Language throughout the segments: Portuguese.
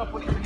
Vê se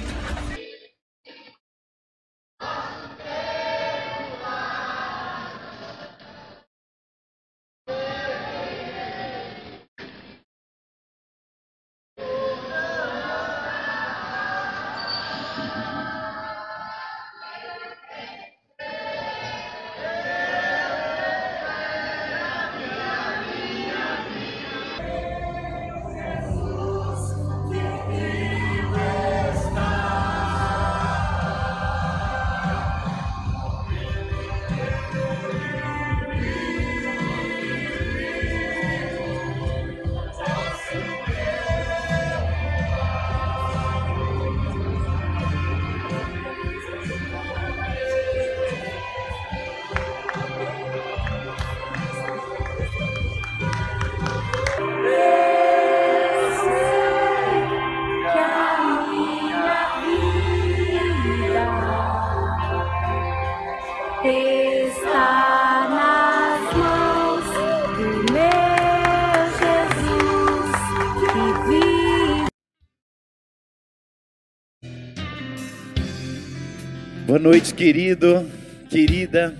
noite, querido, querida.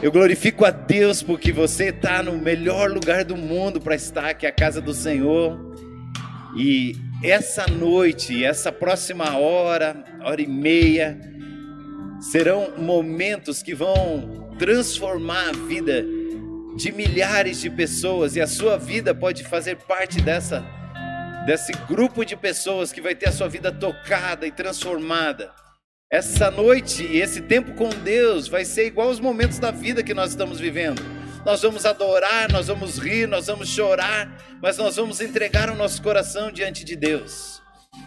Eu glorifico a Deus porque você está no melhor lugar do mundo para estar, que é a casa do Senhor. E essa noite, essa próxima hora, hora e meia, serão momentos que vão transformar a vida de milhares de pessoas e a sua vida pode fazer parte dessa desse grupo de pessoas que vai ter a sua vida tocada e transformada. Essa noite, esse tempo com Deus vai ser igual aos momentos da vida que nós estamos vivendo. Nós vamos adorar, nós vamos rir, nós vamos chorar, mas nós vamos entregar o nosso coração diante de Deus.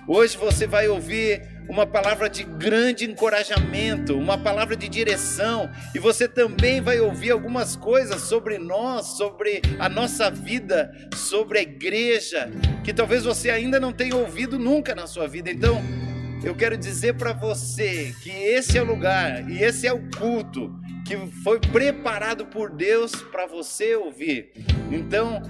Hoje você vai ouvir uma palavra de grande encorajamento, uma palavra de direção, e você também vai ouvir algumas coisas sobre nós, sobre a nossa vida, sobre a igreja, que talvez você ainda não tenha ouvido nunca na sua vida. Então, eu quero dizer para você que esse é o lugar e esse é o culto que foi preparado por Deus para você ouvir. Então,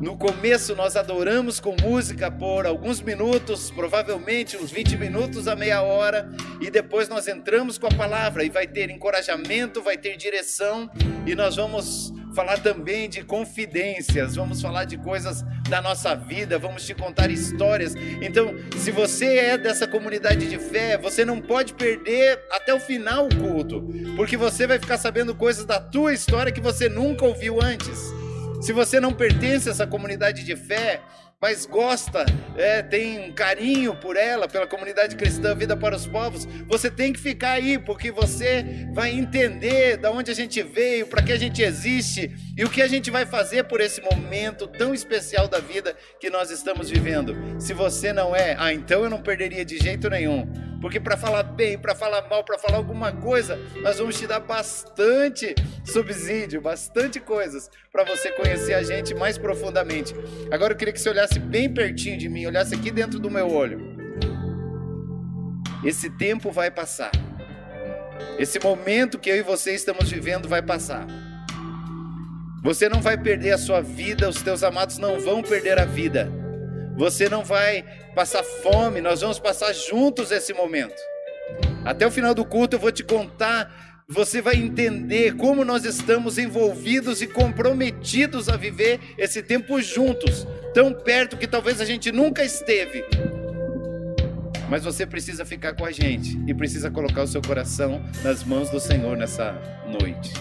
no começo nós adoramos com música por alguns minutos, provavelmente uns 20 minutos a meia hora, e depois nós entramos com a palavra e vai ter encorajamento, vai ter direção e nós vamos falar também de confidências, vamos falar de coisas da nossa vida, vamos te contar histórias. Então, se você é dessa comunidade de fé, você não pode perder até o final o culto, porque você vai ficar sabendo coisas da tua história que você nunca ouviu antes. Se você não pertence a essa comunidade de fé, mas gosta, é, tem um carinho por ela, pela comunidade cristã Vida para os Povos, você tem que ficar aí, porque você vai entender da onde a gente veio, para que a gente existe e o que a gente vai fazer por esse momento tão especial da vida que nós estamos vivendo. Se você não é, ah, então eu não perderia de jeito nenhum. Porque para falar bem, para falar mal, para falar alguma coisa, nós vamos te dar bastante subsídio, bastante coisas para você conhecer a gente mais profundamente. Agora eu queria que você olhasse bem pertinho de mim, olhasse aqui dentro do meu olho. Esse tempo vai passar. Esse momento que eu e você estamos vivendo vai passar. Você não vai perder a sua vida, os teus amados não vão perder a vida. Você não vai passar fome, nós vamos passar juntos esse momento. Até o final do culto eu vou te contar, você vai entender como nós estamos envolvidos e comprometidos a viver esse tempo juntos, tão perto que talvez a gente nunca esteve. Mas você precisa ficar com a gente e precisa colocar o seu coração nas mãos do Senhor nessa noite.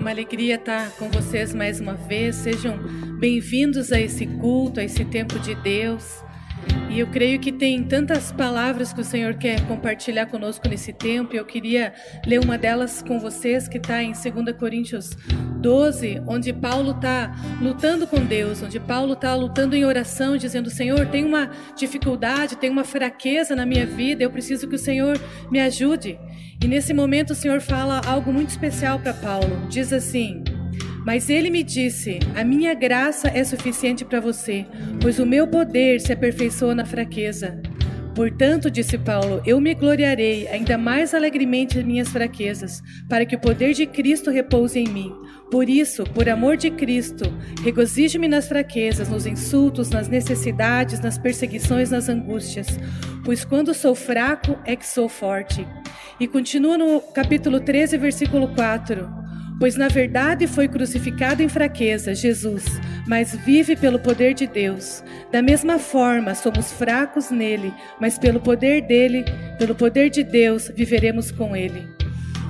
Uma alegria estar com vocês mais uma vez. Sejam bem-vindos a esse culto, a esse tempo de Deus. E eu creio que tem tantas palavras que o Senhor quer compartilhar conosco nesse tempo. E eu queria ler uma delas com vocês, que está em 2 Coríntios 12, onde Paulo está lutando com Deus, onde Paulo está lutando em oração, dizendo: Senhor, tem uma dificuldade, tem uma fraqueza na minha vida, eu preciso que o Senhor me ajude. E nesse momento o Senhor fala algo muito especial para Paulo. Diz assim. Mas ele me disse: A minha graça é suficiente para você, pois o meu poder se aperfeiçoa na fraqueza. Portanto, disse Paulo, eu me gloriarei ainda mais alegremente em minhas fraquezas, para que o poder de Cristo repouse em mim. Por isso, por amor de Cristo, regozijo-me nas fraquezas, nos insultos, nas necessidades, nas perseguições, nas angústias, pois quando sou fraco é que sou forte. E continua no capítulo 13, versículo 4. Pois na verdade foi crucificado em fraqueza, Jesus, mas vive pelo poder de Deus. Da mesma forma, somos fracos nele, mas pelo poder dele, pelo poder de Deus, viveremos com ele.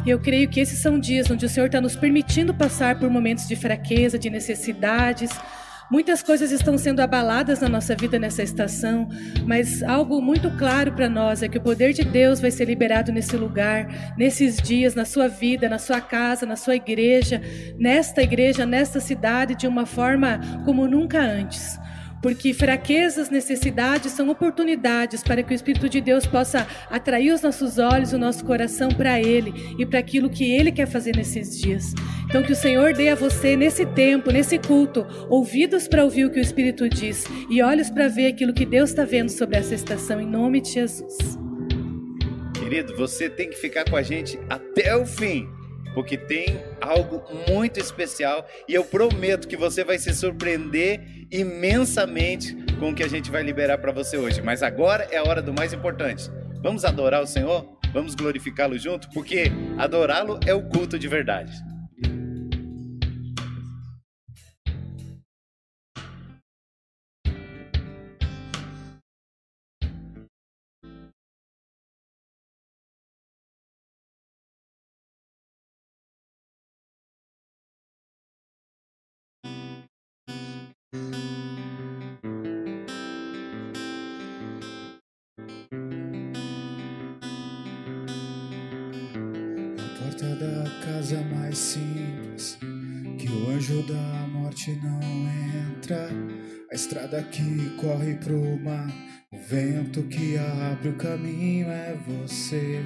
E eu creio que esses são dias onde o Senhor está nos permitindo passar por momentos de fraqueza, de necessidades, Muitas coisas estão sendo abaladas na nossa vida nessa estação, mas algo muito claro para nós é que o poder de Deus vai ser liberado nesse lugar, nesses dias, na sua vida, na sua casa, na sua igreja, nesta igreja, nesta cidade, de uma forma como nunca antes porque fraquezas, necessidades são oportunidades para que o Espírito de Deus possa atrair os nossos olhos, o nosso coração para Ele e para aquilo que Ele quer fazer nesses dias. Então, que o Senhor dê a você, nesse tempo, nesse culto, ouvidos para ouvir o que o Espírito diz e olhos para ver aquilo que Deus está vendo sobre essa estação, em nome de Jesus. Querido, você tem que ficar com a gente até o fim porque tem algo muito especial e eu prometo que você vai se surpreender imensamente com o que a gente vai liberar para você hoje. Mas agora é a hora do mais importante. Vamos adorar o Senhor? Vamos glorificá-lo junto? Porque adorá-lo é o culto de verdade. Não entra. A estrada que corre pro mar, o vento que abre o caminho é você.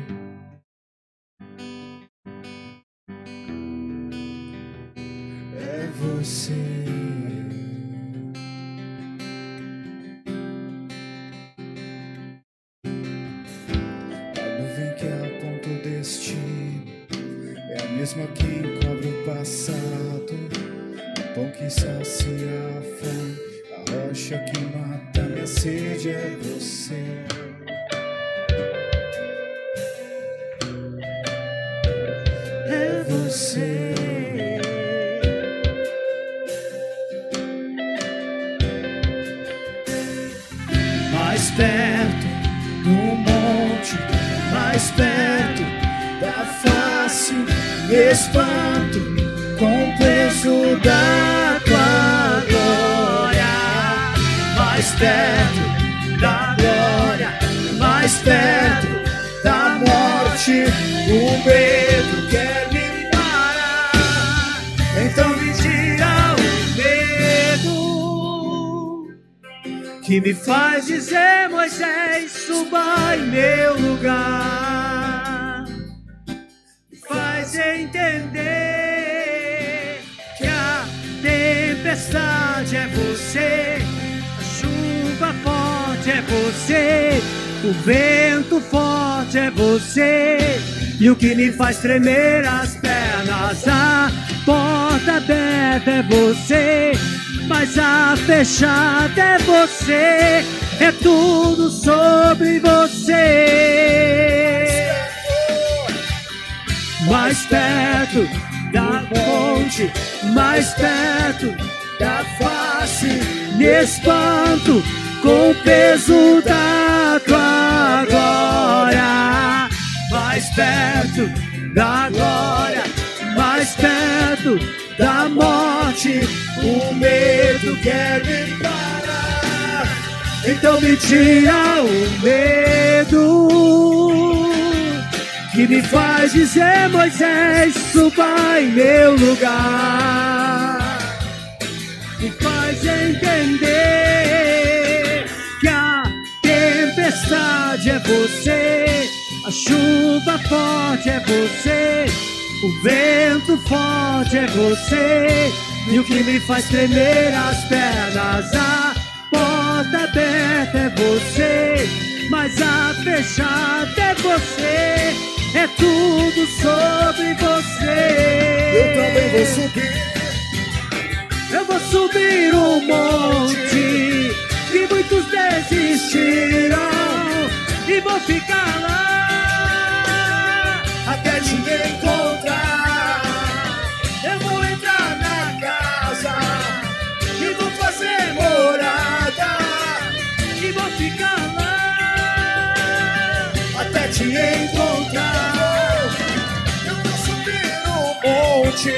Faz tremer as pernas, a porta aberta é você, mas a fechada é você, é tudo sobre você. Mais perto da ponte, mais perto me espanto com o peso da Então me tira o medo que me faz dizer, Moisés, suba em meu lugar. Me faz entender que a tempestade é você, a chuva forte é você, o vento forte é você, e o que me faz tremer as pernas, aberta é você, mas a fechada é você, é tudo sobre você. Eu também vou subir. Eu vou subir um monte que muitos desistiram e vou ficar lá até te encontrar. Lá até te encontrar. Eu vou subir um monte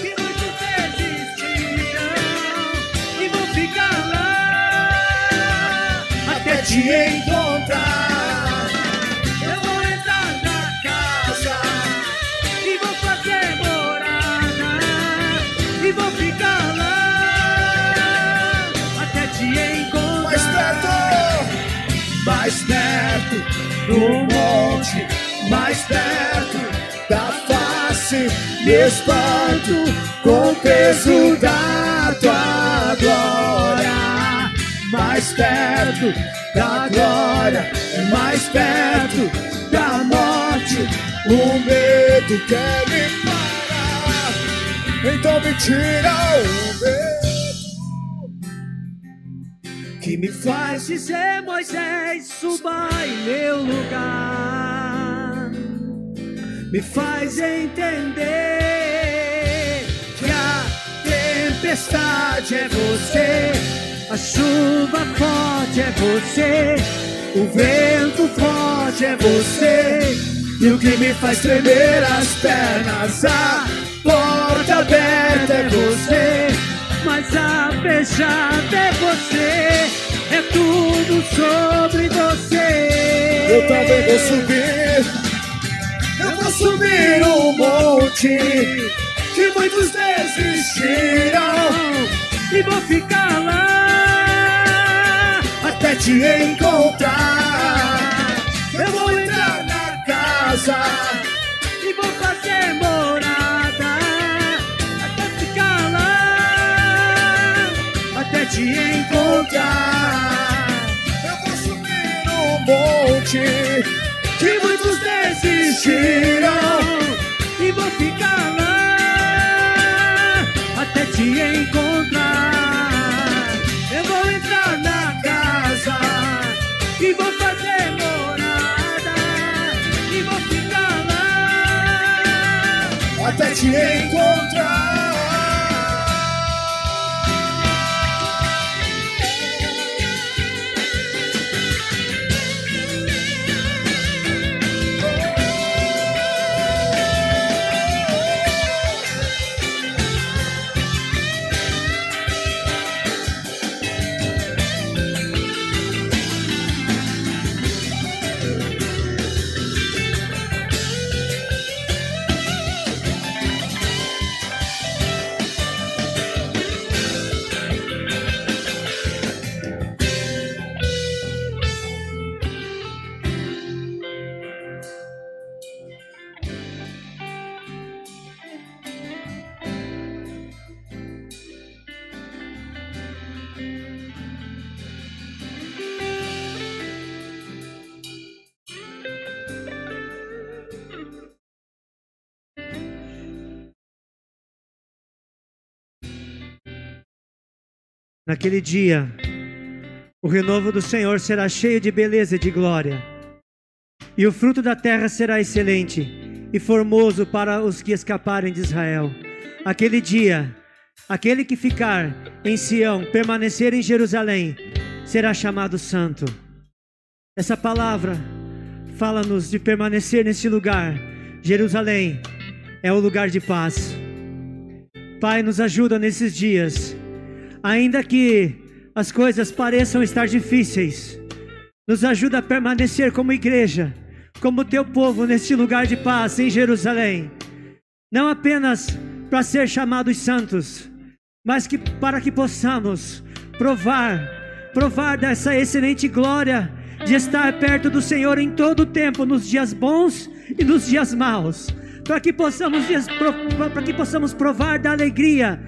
que muitos desistiram e vou ficar lá até te encontrar. Do monte, mais perto da face. Me espanto com o peso da tua glória. Mais perto da glória, mais perto da morte. O medo quer me parar, então me tira o medo. Que me faz dizer Moisés suba em meu lugar. Me faz entender que a tempestade é você a chuva forte é você o vento forte é você e o que me faz tremer as pernas a porta aberta é você mas a fechada é você, é tudo sobre você. Eu também vou subir, eu vou subir um monte que muitos desistiram e vou ficar lá até te encontrar. Eu vou entrar na casa encontrar. eu vou subir um monte que muitos desistiram e vou ficar lá até te encontrar. Eu vou entrar na casa e vou fazer morada e vou ficar lá até te encontrar. Naquele dia, o renovo do Senhor será cheio de beleza e de glória, e o fruto da terra será excelente e formoso para os que escaparem de Israel. Aquele dia Aquele que ficar em Sião, permanecer em Jerusalém, será chamado santo. Essa palavra fala-nos de permanecer nesse lugar. Jerusalém é o lugar de paz. Pai, nos ajuda nesses dias, ainda que as coisas pareçam estar difíceis, nos ajuda a permanecer como igreja, como teu povo neste lugar de paz em Jerusalém, não apenas para ser chamados santos, mas que para que possamos provar, provar dessa excelente glória de estar perto do Senhor em todo o tempo, nos dias bons e nos dias maus, para que possamos para que possamos provar da alegria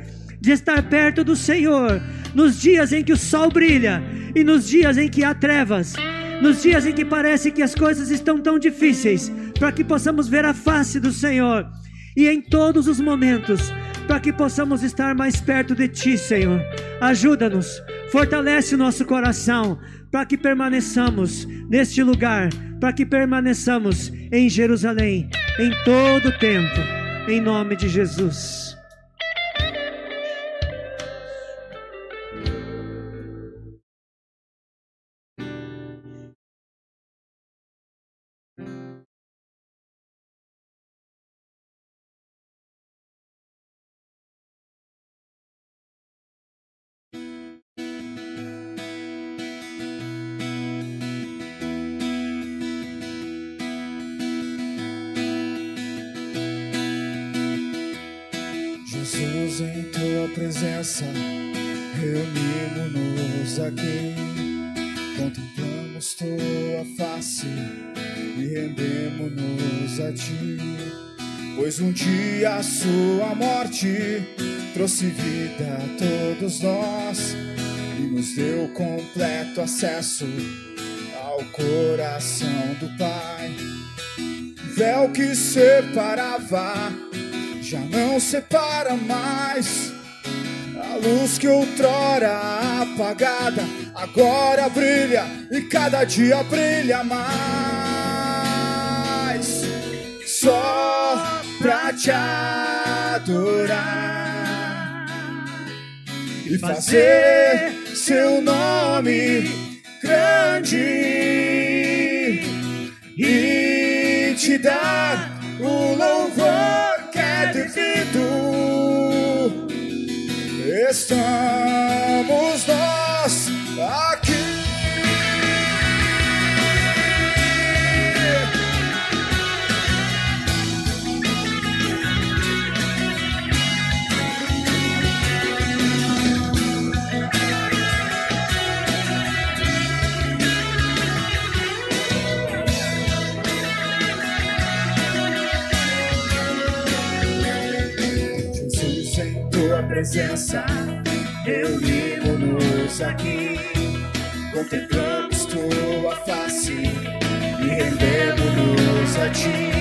de estar perto do Senhor nos dias em que o sol brilha e nos dias em que há trevas, nos dias em que parece que as coisas estão tão difíceis, para que possamos ver a face do Senhor e em todos os momentos para que possamos estar mais perto de Ti, Senhor. Ajuda-nos, fortalece o nosso coração, para que permaneçamos neste lugar, para que permaneçamos em Jerusalém, em todo o tempo, em nome de Jesus. Reunimos-nos aqui. Contemplamos tua face e rendemos-nos a ti. Pois um dia a sua morte trouxe vida a todos nós e nos deu completo acesso ao coração do Pai. Véu que separava já não separa mais. A luz que outrora apagada agora brilha e cada dia brilha mais. Só pra te adorar e fazer seu nome grande e te dar o louvor que é devido. Estamos nós aqui. Presença, reunimos-nos aqui. Contemplamos tua face e rendemos-nos a ti.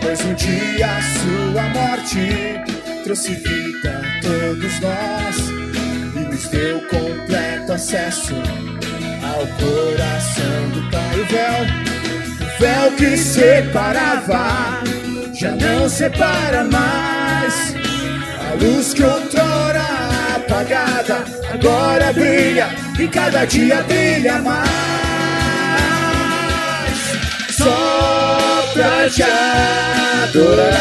Pois um dia a sua morte trouxe vida a todos nós e nos deu completo acesso ao coração do Pai. O véu, o véu que separava já não separa mais. A luz que outrora apagada agora brilha e cada dia brilha mais. Só pra te adorar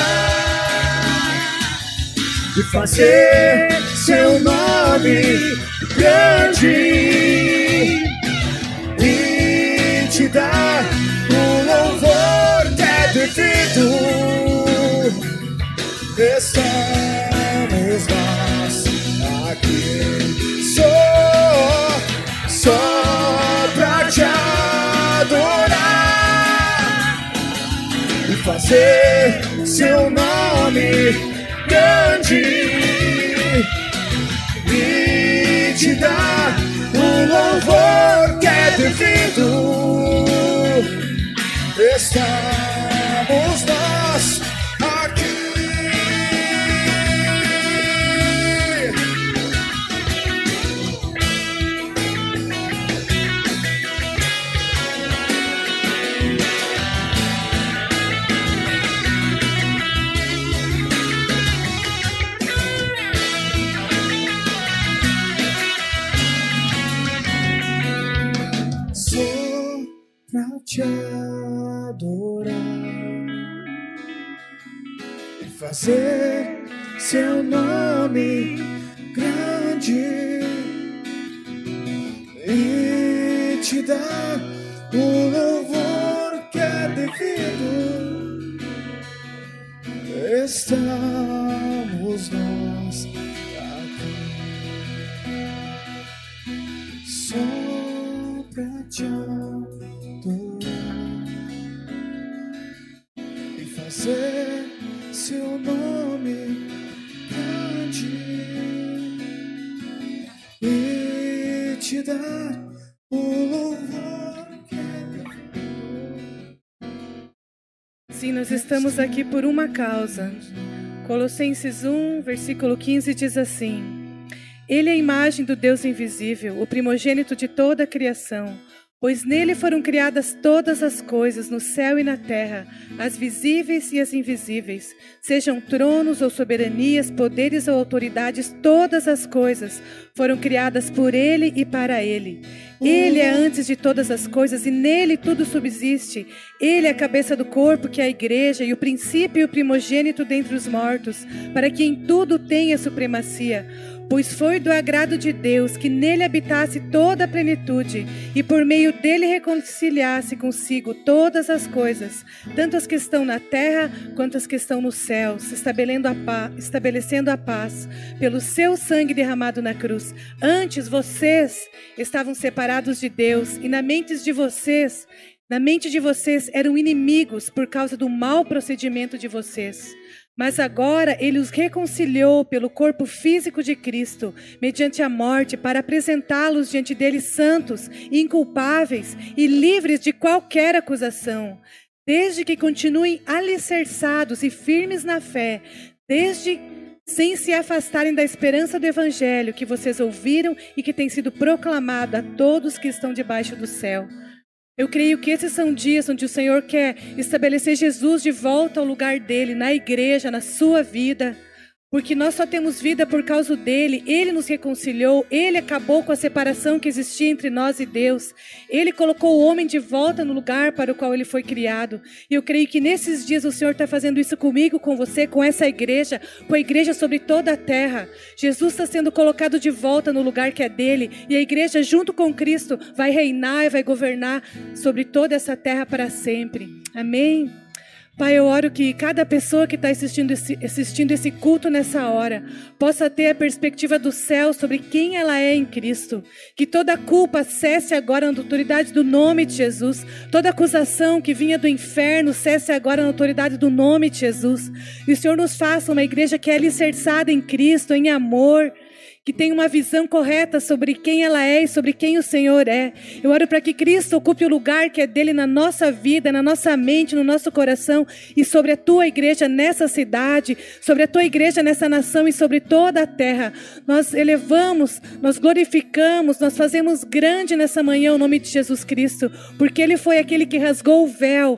e fazer seu nome grande e te dar o louvor que é devido. Estamos só, só pra te adorar e fazer seu nome grande e te dar o louvor que é devido. Estamos nós te adorar e fazer seu nome grande e te dar o louvor que é devido. Estamos nós aqui só pra te adorar fazer seu nome grande e te dar o louvor que é. Sim, nós estamos aqui por uma causa. Colossenses 1, versículo 15 diz assim: Ele é a imagem do Deus invisível, o primogênito de toda a criação. Pois nele foram criadas todas as coisas, no céu e na terra, as visíveis e as invisíveis, sejam tronos ou soberanias, poderes ou autoridades, todas as coisas foram criadas por ele e para ele. Ele é antes de todas as coisas e nele tudo subsiste. Ele é a cabeça do corpo, que é a igreja, e o princípio e o primogênito dentre os mortos, para que em tudo tenha supremacia. Pois foi do agrado de Deus que nele habitasse toda a plenitude, e por meio dele reconciliasse consigo todas as coisas, tanto as que estão na terra quanto as que estão nos céus, estabelecendo a paz, estabelecendo a paz pelo seu sangue derramado na cruz. Antes vocês estavam separados de Deus, e na mente de vocês, na mente de vocês eram inimigos por causa do mau procedimento de vocês. Mas agora ele os reconciliou pelo corpo físico de Cristo, mediante a morte, para apresentá-los diante dele santos, inculpáveis e livres de qualquer acusação, desde que continuem alicerçados e firmes na fé, desde sem se afastarem da esperança do evangelho que vocês ouviram e que tem sido proclamado a todos que estão debaixo do céu. Eu creio que esses são dias onde o Senhor quer estabelecer Jesus de volta ao lugar dele, na igreja, na sua vida. Porque nós só temos vida por causa dele. Ele nos reconciliou, ele acabou com a separação que existia entre nós e Deus. Ele colocou o homem de volta no lugar para o qual ele foi criado. E eu creio que nesses dias o Senhor está fazendo isso comigo, com você, com essa igreja, com a igreja sobre toda a terra. Jesus está sendo colocado de volta no lugar que é dele. E a igreja, junto com Cristo, vai reinar e vai governar sobre toda essa terra para sempre. Amém. Pai, eu oro que cada pessoa que está assistindo esse, assistindo esse culto nessa hora possa ter a perspectiva do céu sobre quem ela é em Cristo. Que toda culpa cesse agora na autoridade do nome de Jesus. Toda acusação que vinha do inferno cesse agora na autoridade do nome de Jesus. E o Senhor nos faça uma igreja que é alicerçada em Cristo, em amor que tem uma visão correta sobre quem ela é e sobre quem o Senhor é. Eu oro para que Cristo ocupe o lugar que é dele na nossa vida, na nossa mente, no nosso coração e sobre a tua igreja nessa cidade, sobre a tua igreja nessa nação e sobre toda a terra. Nós elevamos, nós glorificamos, nós fazemos grande nessa manhã o nome de Jesus Cristo, porque ele foi aquele que rasgou o véu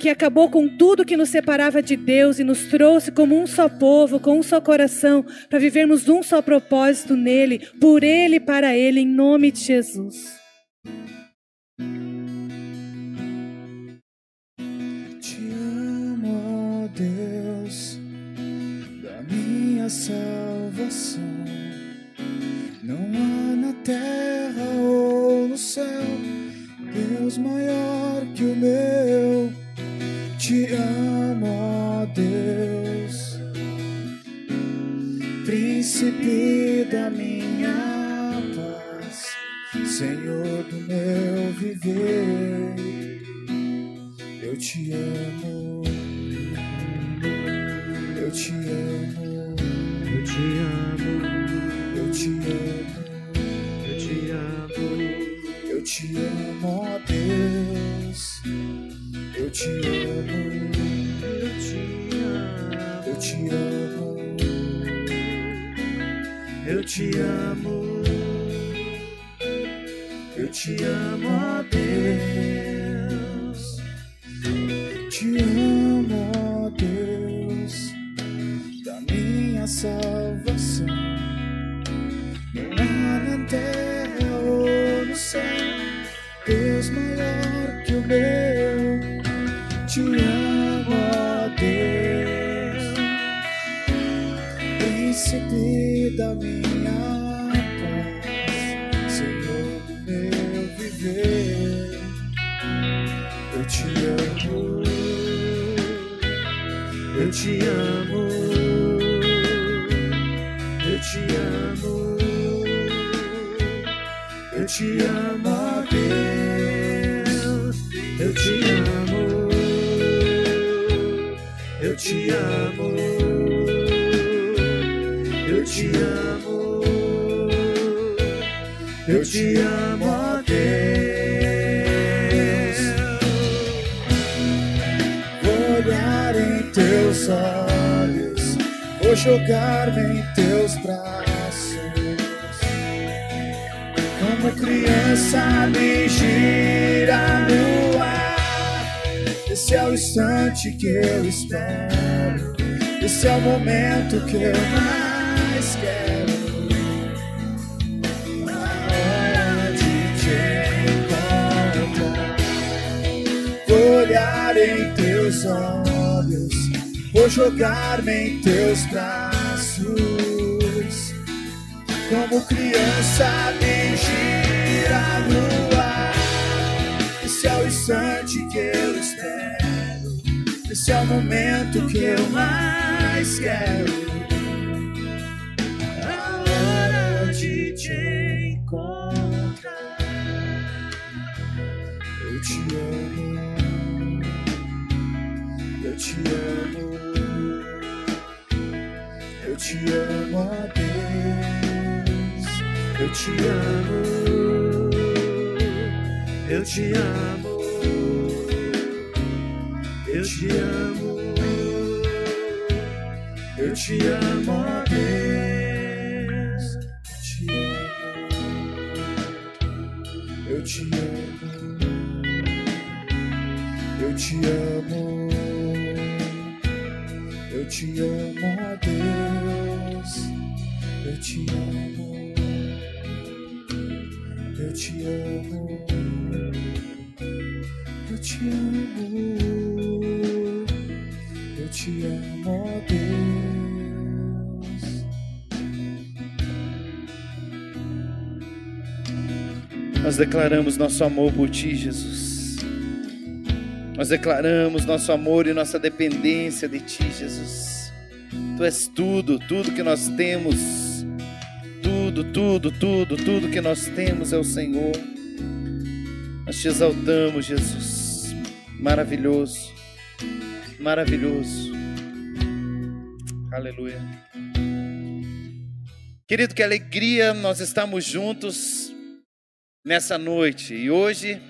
que acabou com tudo que nos separava de Deus e nos trouxe como um só povo, com um só coração, para vivermos um só propósito nele, por ele e para ele, em nome de Jesus. Te amo, ó Deus, da minha salvação. Não há na terra ou no céu Deus maior que o meu. Te amo, ó Deus, príncipe da minha paz, Senhor do meu viver. Eu te amo, eu te amo, Eu te amo, eu te amo, eu te amo, eu te amo, ó Deus. Eu te amo, eu te amo, eu te amo, eu te amo, eu te amo, ó Deus. te amo, ó Deus, da minha salvação. Não há na terra ou no céu minha paz, Senhor meu viver. Eu te amo, eu te amo, eu te amo, eu te amo, Deus, eu te amo, eu te amo. Eu te amo, ó Deus. Vou olhar em teus olhos, vou jogar-me em teus braços. Como criança me gira no ar. Esse é o instante que eu espero. Esse é o momento que eu mais em teus olhos, vou jogar-me em teus braços. Como criança me gira no ar. Esse é o instante que eu espero. Esse é o momento que eu mais quero. A hora de te encontrar. Eu te amo. Te amo. Eu te amo, ó Deus. Eu te amo. Eu te amo. Eu te amo. Eu te amo, ó Deus. Eu te amo. Eu te amo. Eu te amo. Te amo, Deus. Eu te amo. Eu te amo. Eu te amo. Eu te amo, Deus. Nós declaramos nosso amor por Ti, Jesus. Nós declaramos nosso amor e nossa dependência de Ti, Jesus. Tu és tudo, tudo que nós temos. Tudo, tudo, tudo, tudo que nós temos é o Senhor. Nós te exaltamos, Jesus. Maravilhoso, maravilhoso. Aleluia. Querido, que alegria nós estamos juntos nessa noite. E hoje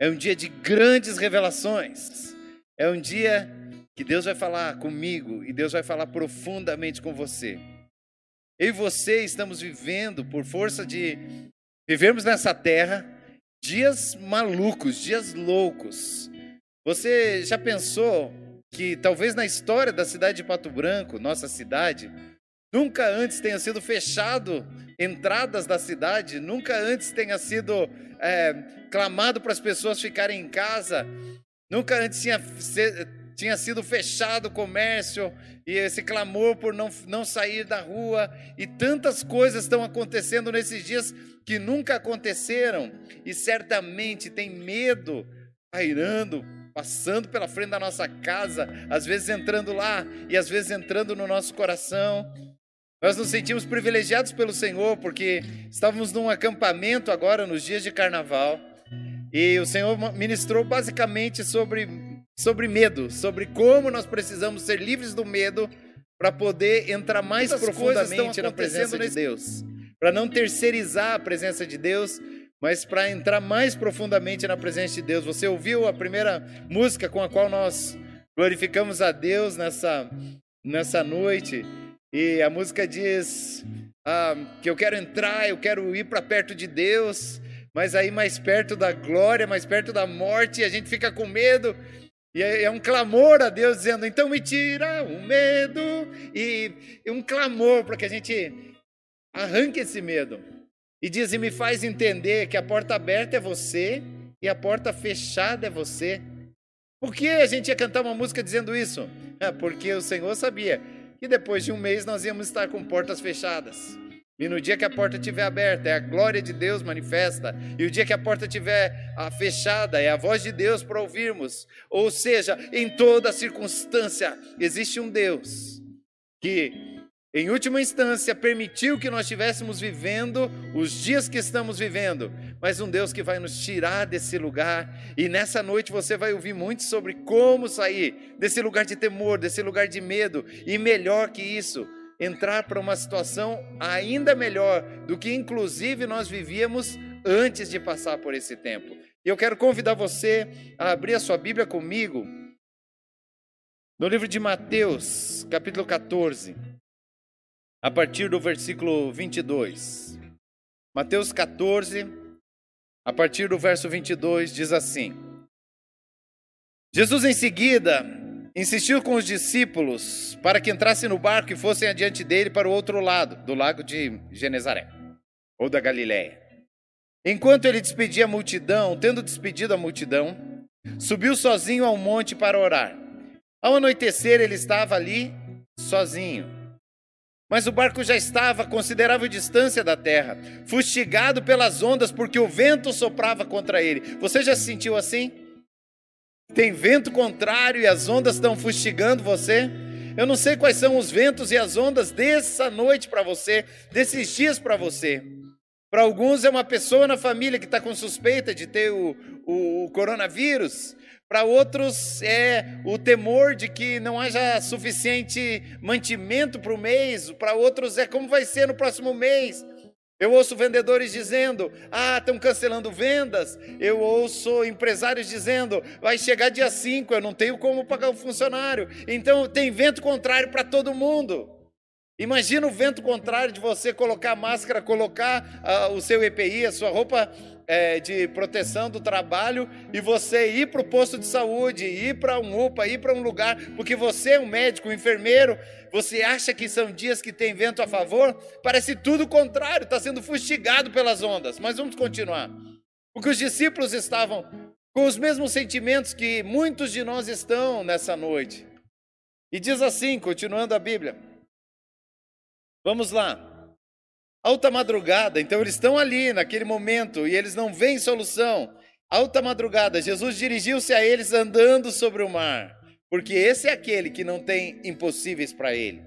é um dia de grandes revelações. É um dia que Deus vai falar comigo e Deus vai falar profundamente com você. Eu e você estamos vivendo, por força de vivermos nessa terra, dias malucos, dias loucos. Você já pensou que talvez na história da cidade de Pato Branco, nossa cidade, nunca antes tenha sido fechado entradas da cidade, nunca antes tenha sido é, clamado para as pessoas ficarem em casa, nunca antes tinha, tinha sido fechado o comércio e esse clamor por não, não sair da rua, e tantas coisas estão acontecendo nesses dias que nunca aconteceram, e certamente tem medo pairando, passando pela frente da nossa casa, às vezes entrando lá e às vezes entrando no nosso coração. Nós nos sentimos privilegiados pelo Senhor, porque estávamos num acampamento agora nos dias de carnaval, e o Senhor ministrou basicamente sobre, sobre medo, sobre como nós precisamos ser livres do medo para poder entrar mais profundamente na presença de acontecendo Deus, para não terceirizar a presença de Deus, mas para entrar mais profundamente na presença de Deus. Você ouviu a primeira música com a qual nós glorificamos a Deus nessa, nessa noite? E a música diz ah, que eu quero entrar, eu quero ir para perto de Deus, mas aí mais perto da glória, mais perto da morte, a gente fica com medo. E é é um clamor a Deus dizendo: então me tira o medo, e, um clamor para que a gente arranque esse medo. E diz: e me faz entender que a porta aberta é você e a porta fechada é você. Por que a gente ia cantar uma música dizendo isso? É porque o Senhor sabia que depois de um mês nós íamos estar com portas fechadas. E no dia que a porta estiver aberta, é a glória de Deus manifesta. E o dia que a porta estiver ah, fechada, é a voz de Deus para ouvirmos. Ou seja, em toda circunstância, existe um Deus que em última instância, permitiu que nós estivéssemos vivendo os dias que estamos vivendo, mas um Deus que vai nos tirar desse lugar. E nessa noite você vai ouvir muito sobre como sair desse lugar de temor, desse lugar de medo, e melhor que isso, entrar para uma situação ainda melhor do que inclusive nós vivíamos antes de passar por esse tempo. E eu quero convidar você a abrir a sua Bíblia comigo no livro de Mateus, capítulo 14 a partir do versículo 22. Mateus 14, a partir do verso 22, diz assim: Jesus em seguida insistiu com os discípulos para que entrassem no barco e fossem adiante dele para o outro lado, do lago de Genezaré, ou da Galiléia. Enquanto ele despedia a multidão, tendo despedido a multidão, subiu sozinho ao monte para orar. Ao anoitecer, ele estava ali sozinho. Mas o barco já estava a considerável distância da terra, fustigado pelas ondas, porque o vento soprava contra ele. Você já se sentiu assim? Tem vento contrário e as ondas estão fustigando você? Eu não sei quais são os ventos e as ondas dessa noite para você, desses dias para você. Para alguns é uma pessoa na família que está com suspeita de ter o, o, o coronavírus. Para outros é o temor de que não haja suficiente mantimento para o mês. Para outros é como vai ser no próximo mês. Eu ouço vendedores dizendo: ah, estão cancelando vendas. Eu ouço empresários dizendo: vai chegar dia 5, eu não tenho como pagar o funcionário. Então tem vento contrário para todo mundo. Imagina o vento contrário de você colocar máscara, colocar uh, o seu EPI, a sua roupa é, de proteção do trabalho e você ir para o posto de saúde, ir para um UPA, ir para um lugar, porque você é um médico, um enfermeiro, você acha que são dias que tem vento a favor? Parece tudo o contrário, está sendo fustigado pelas ondas. Mas vamos continuar. Porque os discípulos estavam com os mesmos sentimentos que muitos de nós estão nessa noite. E diz assim, continuando a Bíblia. Vamos lá. Alta madrugada, então eles estão ali naquele momento e eles não veem solução. Alta madrugada, Jesus dirigiu-se a eles andando sobre o mar, porque esse é aquele que não tem impossíveis para ele.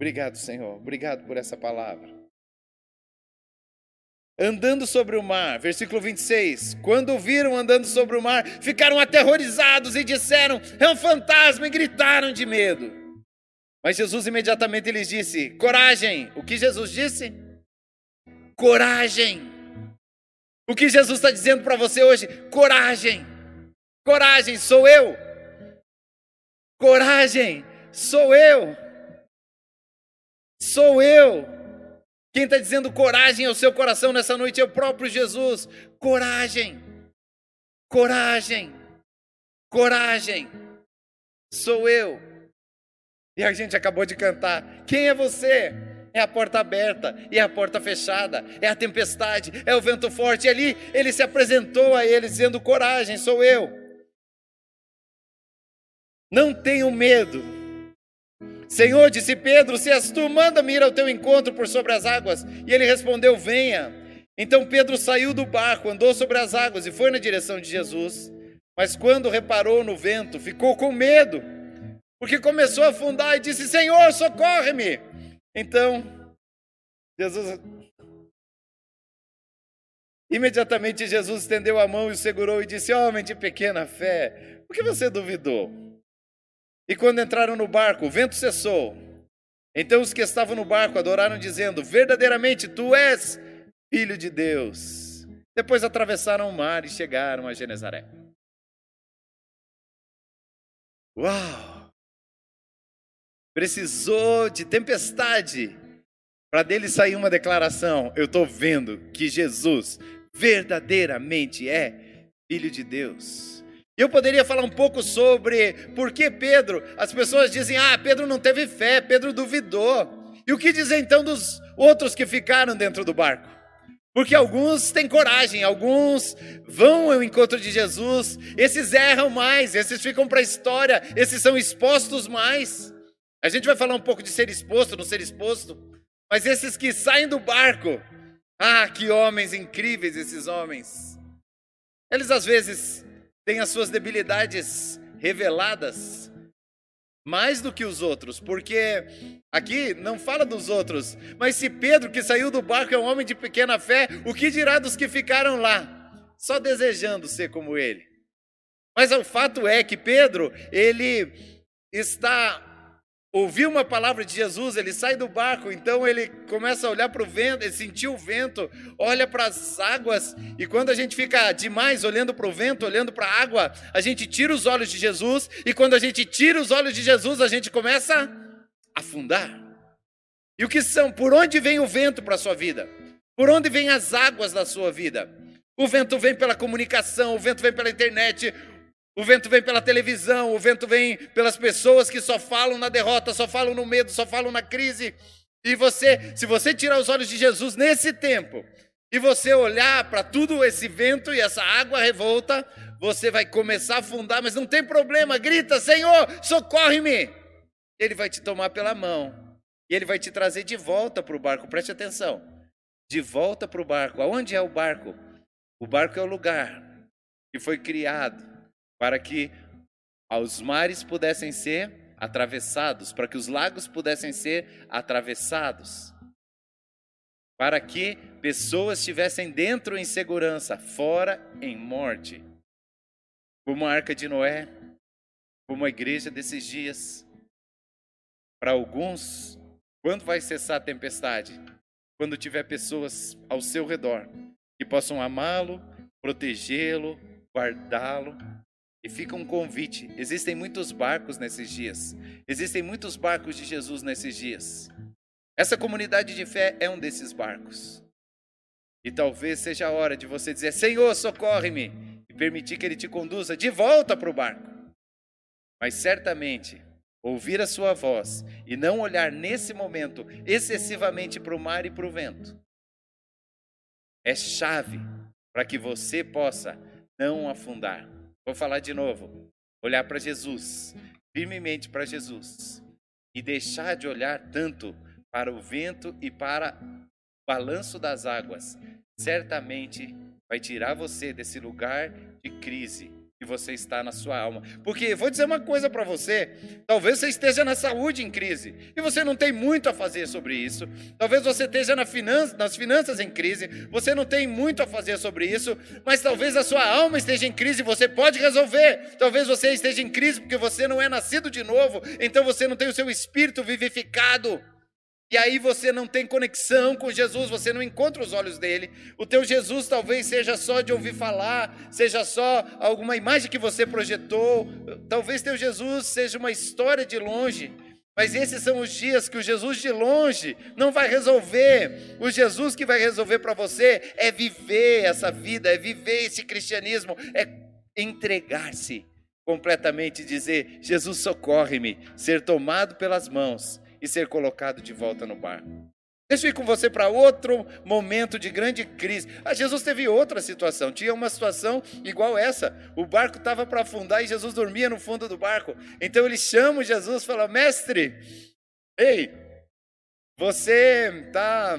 Obrigado, Senhor. Obrigado por essa palavra. Andando sobre o mar, versículo 26. Quando o viram andando sobre o mar, ficaram aterrorizados e disseram: É um fantasma, e gritaram de medo. Mas Jesus imediatamente lhes disse: coragem. O que Jesus disse? Coragem. O que Jesus está dizendo para você hoje? Coragem. Coragem, sou eu. Coragem, sou eu. Sou eu. Quem está dizendo coragem ao seu coração nessa noite é o próprio Jesus. Coragem. Coragem. Coragem. Sou eu. E a gente acabou de cantar. Quem é você? É a porta aberta, e é a porta fechada, é a tempestade, é o vento forte. E ali ele se apresentou a ele dizendo: Coragem, sou eu. Não tenho medo. Senhor, disse Pedro, se és tu, manda-me ir ao teu encontro por sobre as águas. E ele respondeu: Venha. Então Pedro saiu do barco, andou sobre as águas e foi na direção de Jesus. Mas quando reparou no vento, ficou com medo porque começou a afundar e disse: Senhor, socorre-me. Então, Jesus. Imediatamente Jesus estendeu a mão e o segurou e disse: Homem de pequena fé, por que você duvidou? E quando entraram no barco, o vento cessou. Então os que estavam no barco adoraram, dizendo: Verdadeiramente tu és filho de Deus. Depois atravessaram o mar e chegaram a Genezaré. Uau! Precisou de tempestade para dele sair uma declaração: Eu estou vendo que Jesus verdadeiramente é Filho de Deus. Eu poderia falar um pouco sobre por que Pedro, as pessoas dizem, ah, Pedro não teve fé, Pedro duvidou. E o que dizer então dos outros que ficaram dentro do barco? Porque alguns têm coragem, alguns vão ao encontro de Jesus, esses erram mais, esses ficam para a história, esses são expostos mais. A gente vai falar um pouco de ser exposto, não ser exposto, mas esses que saem do barco, ah, que homens incríveis esses homens. Eles às vezes têm as suas debilidades reveladas, mais do que os outros, porque aqui não fala dos outros, mas se Pedro, que saiu do barco, é um homem de pequena fé, o que dirá dos que ficaram lá, só desejando ser como ele? Mas o fato é que Pedro, ele está ouviu uma palavra de Jesus, ele sai do barco, então ele começa a olhar para o vento, ele sentiu o vento, olha para as águas, e quando a gente fica demais olhando para o vento, olhando para a água, a gente tira os olhos de Jesus, e quando a gente tira os olhos de Jesus, a gente começa a afundar. E o que são? Por onde vem o vento para a sua vida? Por onde vêm as águas da sua vida? O vento vem pela comunicação, o vento vem pela internet, o vento vem pela televisão, o vento vem pelas pessoas que só falam na derrota, só falam no medo, só falam na crise. E você, se você tirar os olhos de Jesus nesse tempo e você olhar para tudo esse vento e essa água revolta, você vai começar a afundar, mas não tem problema, grita: Senhor, socorre-me! Ele vai te tomar pela mão e ele vai te trazer de volta para o barco, preste atenção. De volta para o barco. Aonde é o barco? O barco é o lugar que foi criado para que os mares pudessem ser atravessados, para que os lagos pudessem ser atravessados, para que pessoas estivessem dentro em segurança, fora em morte, como a arca de Noé, como a igreja desses dias. Para alguns, quando vai cessar a tempestade? Quando tiver pessoas ao seu redor que possam amá-lo, protegê-lo, guardá-lo e fica um convite: existem muitos barcos nesses dias, existem muitos barcos de Jesus nesses dias. Essa comunidade de fé é um desses barcos. E talvez seja a hora de você dizer: Senhor, socorre-me, e permitir que Ele te conduza de volta para o barco. Mas certamente, ouvir a Sua voz e não olhar nesse momento excessivamente para o mar e para o vento é chave para que você possa não afundar. Vou falar de novo. Olhar para Jesus, firmemente para Jesus, e deixar de olhar tanto para o vento e para o balanço das águas, certamente vai tirar você desse lugar de crise que você está na sua alma. Porque vou dizer uma coisa para você: talvez você esteja na saúde em crise e você não tem muito a fazer sobre isso. Talvez você esteja na finança, nas finanças em crise, você não tem muito a fazer sobre isso. Mas talvez a sua alma esteja em crise e você pode resolver. Talvez você esteja em crise porque você não é nascido de novo, então você não tem o seu espírito vivificado. E aí você não tem conexão com Jesus, você não encontra os olhos dele. O teu Jesus talvez seja só de ouvir falar, seja só alguma imagem que você projetou. Talvez teu Jesus seja uma história de longe. Mas esses são os dias que o Jesus de longe não vai resolver. O Jesus que vai resolver para você é viver essa vida, é viver esse cristianismo, é entregar-se completamente, dizer: Jesus, socorre-me, ser tomado pelas mãos e ser colocado de volta no barco. Deixa eu ir com você para outro momento de grande crise. Ah, Jesus teve outra situação. Tinha uma situação igual essa. O barco estava para afundar e Jesus dormia no fundo do barco. Então ele chama Jesus e fala: Mestre, ei, você está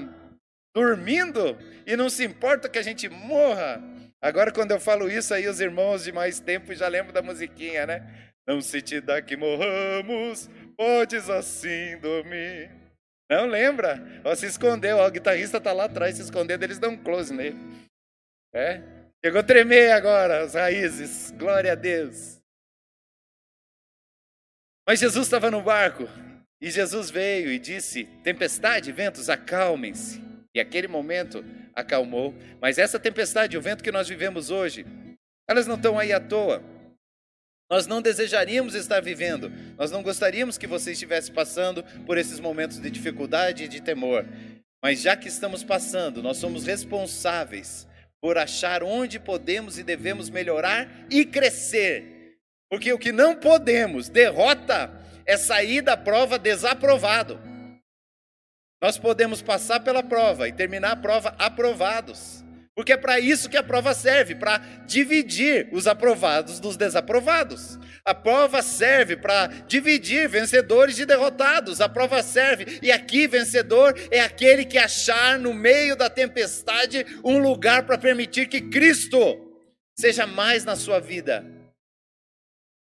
dormindo e não se importa que a gente morra? Agora, quando eu falo isso, aí os irmãos de mais tempo já lembram da musiquinha, né? Não se te dá que morramos, podes assim dormir. Não lembra? Ó, se escondeu, ó, o guitarrista está lá atrás se escondendo, eles dão um close nele. É? Chegou a tremer agora as raízes, glória a Deus. Mas Jesus estava no barco e Jesus veio e disse: Tempestade, ventos, acalmem-se. E aquele momento acalmou. Mas essa tempestade, o vento que nós vivemos hoje, elas não estão aí à toa. Nós não desejaríamos estar vivendo, nós não gostaríamos que você estivesse passando por esses momentos de dificuldade e de temor. Mas já que estamos passando, nós somos responsáveis por achar onde podemos e devemos melhorar e crescer. Porque o que não podemos, derrota, é sair da prova desaprovado. Nós podemos passar pela prova e terminar a prova aprovados. Porque é para isso que a prova serve, para dividir os aprovados dos desaprovados. A prova serve para dividir vencedores de derrotados. A prova serve, e aqui vencedor é aquele que achar no meio da tempestade um lugar para permitir que Cristo seja mais na sua vida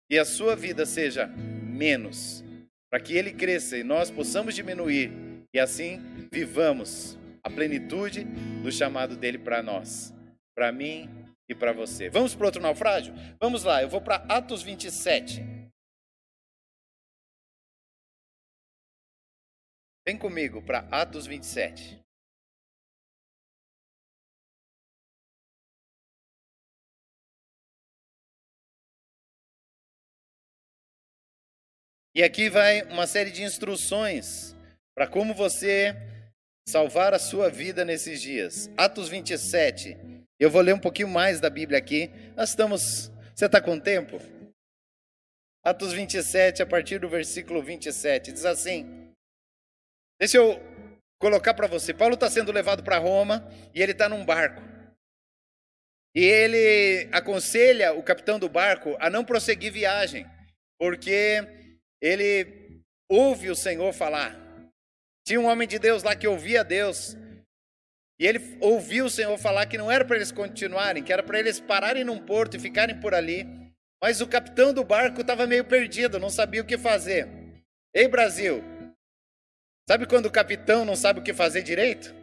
e a sua vida seja menos para que ele cresça e nós possamos diminuir e assim vivamos a plenitude do chamado dele para nós, para mim e para você. Vamos para outro naufrágio? Vamos lá, eu vou para Atos 27. Vem comigo para Atos 27. E aqui vai uma série de instruções para como você salvar a sua vida nesses dias. Atos 27. Eu vou ler um pouquinho mais da Bíblia aqui. Nós estamos. Você está com tempo? Atos 27, a partir do versículo 27, diz assim: Deixa eu colocar para você. Paulo está sendo levado para Roma e ele está num barco. E ele aconselha o capitão do barco a não prosseguir viagem, porque ele ouve o Senhor falar. Tinha um homem de Deus lá que ouvia Deus. E ele ouviu o Senhor falar que não era para eles continuarem, que era para eles pararem num porto e ficarem por ali. Mas o capitão do barco estava meio perdido, não sabia o que fazer. Ei, Brasil, sabe quando o capitão não sabe o que fazer direito?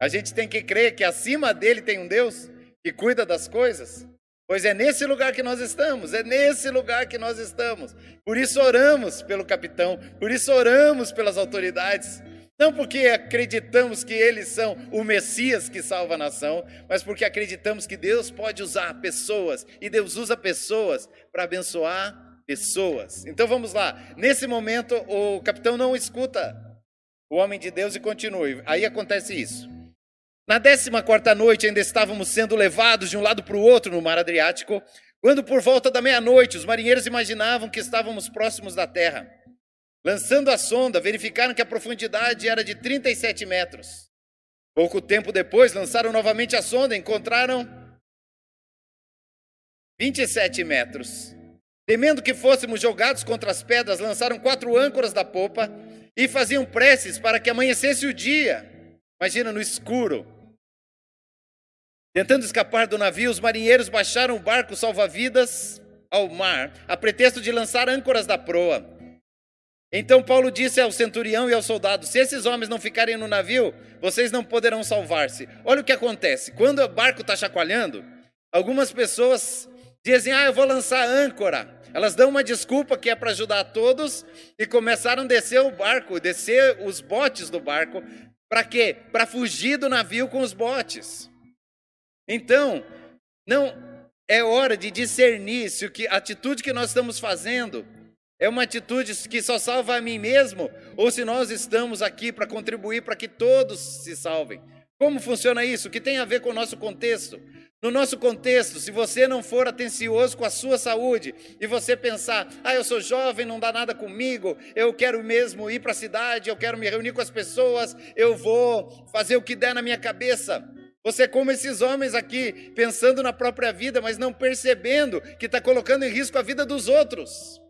A gente tem que crer que acima dele tem um Deus que cuida das coisas. Pois é nesse lugar que nós estamos, é nesse lugar que nós estamos. Por isso oramos pelo capitão, por isso oramos pelas autoridades. Não porque acreditamos que eles são o Messias que salva a nação, mas porque acreditamos que Deus pode usar pessoas e Deus usa pessoas para abençoar pessoas. Então vamos lá. Nesse momento, o capitão não escuta o homem de Deus e continua. Aí acontece isso. Na décima quarta noite, ainda estávamos sendo levados de um lado para o outro no mar Adriático, quando por volta da meia-noite os marinheiros imaginavam que estávamos próximos da terra. Lançando a sonda, verificaram que a profundidade era de 37 metros. Pouco tempo depois, lançaram novamente a sonda e encontraram 27 metros. Temendo que fôssemos jogados contra as pedras, lançaram quatro âncoras da popa e faziam preces para que amanhecesse o dia. Imagina no escuro. Tentando escapar do navio, os marinheiros baixaram o barco salva-vidas ao mar, a pretexto de lançar âncoras da proa. Então Paulo disse ao centurião e ao soldado: Se esses homens não ficarem no navio, vocês não poderão salvar-se. Olha o que acontece: quando o barco está chacoalhando, algumas pessoas dizem: Ah, eu vou lançar âncora. Elas dão uma desculpa que é para ajudar todos e começaram a descer o barco, descer os botes do barco, para quê? Para fugir do navio com os botes. Então, não é hora de discernir se a atitude que nós estamos fazendo é uma atitude que só salva a mim mesmo ou se nós estamos aqui para contribuir para que todos se salvem. Como funciona isso? O que tem a ver com o nosso contexto? No nosso contexto, se você não for atencioso com a sua saúde e você pensar, ah, eu sou jovem, não dá nada comigo, eu quero mesmo ir para a cidade, eu quero me reunir com as pessoas, eu vou fazer o que der na minha cabeça. Você é como esses homens aqui, pensando na própria vida, mas não percebendo que está colocando em risco a vida dos outros.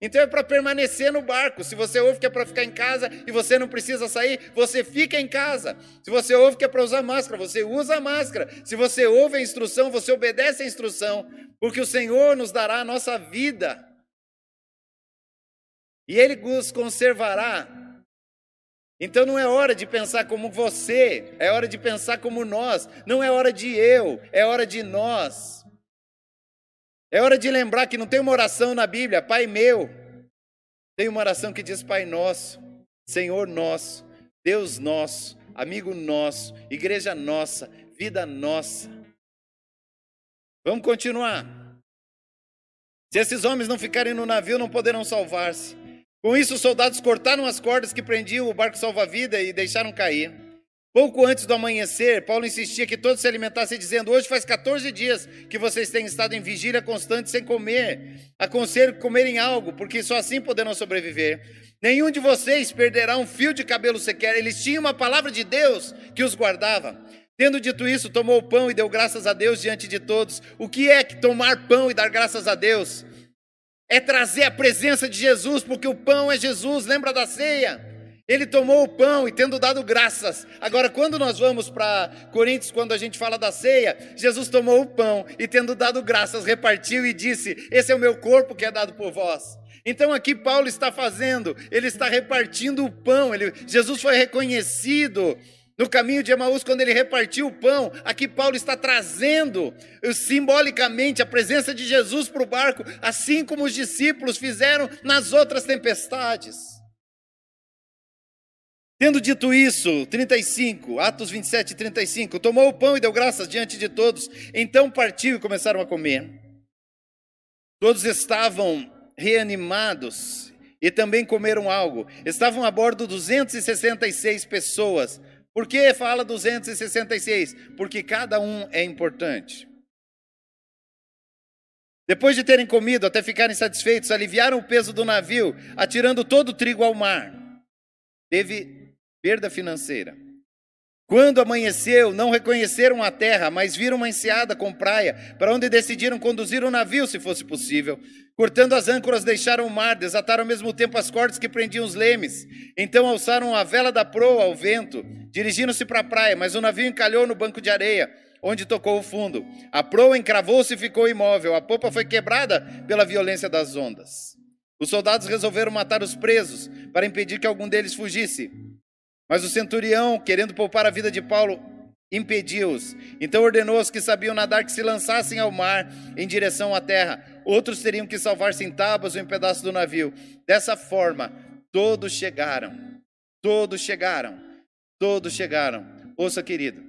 Então é para permanecer no barco. Se você ouve que é para ficar em casa e você não precisa sair, você fica em casa. Se você ouve que é para usar máscara, você usa a máscara. Se você ouve a instrução, você obedece a instrução, porque o Senhor nos dará a nossa vida. E Ele nos conservará. Então não é hora de pensar como você, é hora de pensar como nós. Não é hora de eu, é hora de nós. É hora de lembrar que não tem uma oração na Bíblia, Pai meu. Tem uma oração que diz Pai nosso, Senhor nosso, Deus nosso, amigo nosso, igreja nossa, vida nossa. Vamos continuar. Se esses homens não ficarem no navio, não poderão salvar-se. Com isso, os soldados cortaram as cordas que prendiam o barco salva-vida e deixaram cair. Pouco antes do amanhecer, Paulo insistia que todos se alimentassem, dizendo: Hoje faz 14 dias que vocês têm estado em vigília constante sem comer. Aconselho comerem algo, porque só assim poderão sobreviver. Nenhum de vocês perderá um fio de cabelo sequer. Eles tinham uma palavra de Deus que os guardava. Tendo dito isso, tomou o pão e deu graças a Deus diante de todos. O que é que tomar pão e dar graças a Deus? É trazer a presença de Jesus, porque o pão é Jesus. Lembra da ceia? Ele tomou o pão e tendo dado graças. Agora, quando nós vamos para Coríntios, quando a gente fala da ceia, Jesus tomou o pão e tendo dado graças, repartiu e disse: Esse é o meu corpo que é dado por vós. Então aqui Paulo está fazendo, ele está repartindo o pão. Ele, Jesus foi reconhecido no caminho de Emaús quando ele repartiu o pão. Aqui Paulo está trazendo eh, simbolicamente a presença de Jesus para o barco, assim como os discípulos fizeram nas outras tempestades. Tendo dito isso, 35, Atos 27, 35, tomou o pão e deu graças diante de todos, então partiu e começaram a comer. Todos estavam reanimados e também comeram algo. Estavam a bordo 266 pessoas. Por que fala 266? Porque cada um é importante. Depois de terem comido até ficarem satisfeitos, aliviaram o peso do navio, atirando todo o trigo ao mar. Teve perda financeira. Quando amanheceu, não reconheceram a terra, mas viram uma enseada com praia, para onde decidiram conduzir o navio, se fosse possível. Cortando as âncoras, deixaram o mar, desataram ao mesmo tempo as cordas que prendiam os lemes. Então alçaram a vela da proa ao vento, dirigindo-se para a praia, mas o navio encalhou no banco de areia, onde tocou o fundo. A proa encravou-se e ficou imóvel, a popa foi quebrada pela violência das ondas. Os soldados resolveram matar os presos, para impedir que algum deles fugisse. Mas o centurião, querendo poupar a vida de Paulo, impediu-os. Então ordenou aos que sabiam nadar que se lançassem ao mar em direção à terra. Outros teriam que salvar-se em tábuas ou em pedaços do navio. Dessa forma, todos chegaram. Todos chegaram. Todos chegaram. Ouça, querido.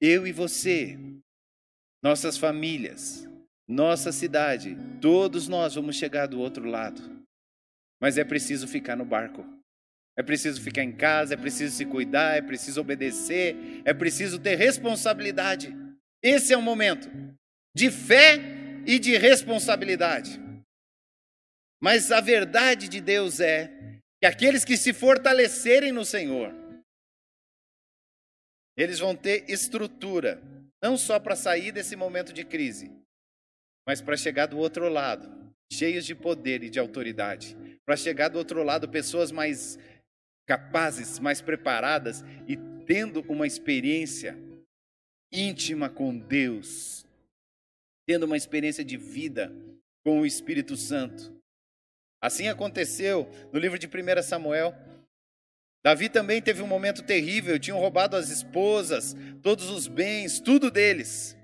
Eu e você, nossas famílias, nossa cidade, todos nós vamos chegar do outro lado. Mas é preciso ficar no barco. É preciso ficar em casa, é preciso se cuidar, é preciso obedecer, é preciso ter responsabilidade. Esse é o momento de fé e de responsabilidade. Mas a verdade de Deus é que aqueles que se fortalecerem no Senhor, eles vão ter estrutura, não só para sair desse momento de crise, mas para chegar do outro lado, cheios de poder e de autoridade. Para chegar do outro lado, pessoas mais capazes, mais preparadas e tendo uma experiência íntima com Deus, tendo uma experiência de vida com o Espírito Santo. Assim aconteceu no livro de 1 Samuel. Davi também teve um momento terrível, tinham roubado as esposas, todos os bens, tudo deles.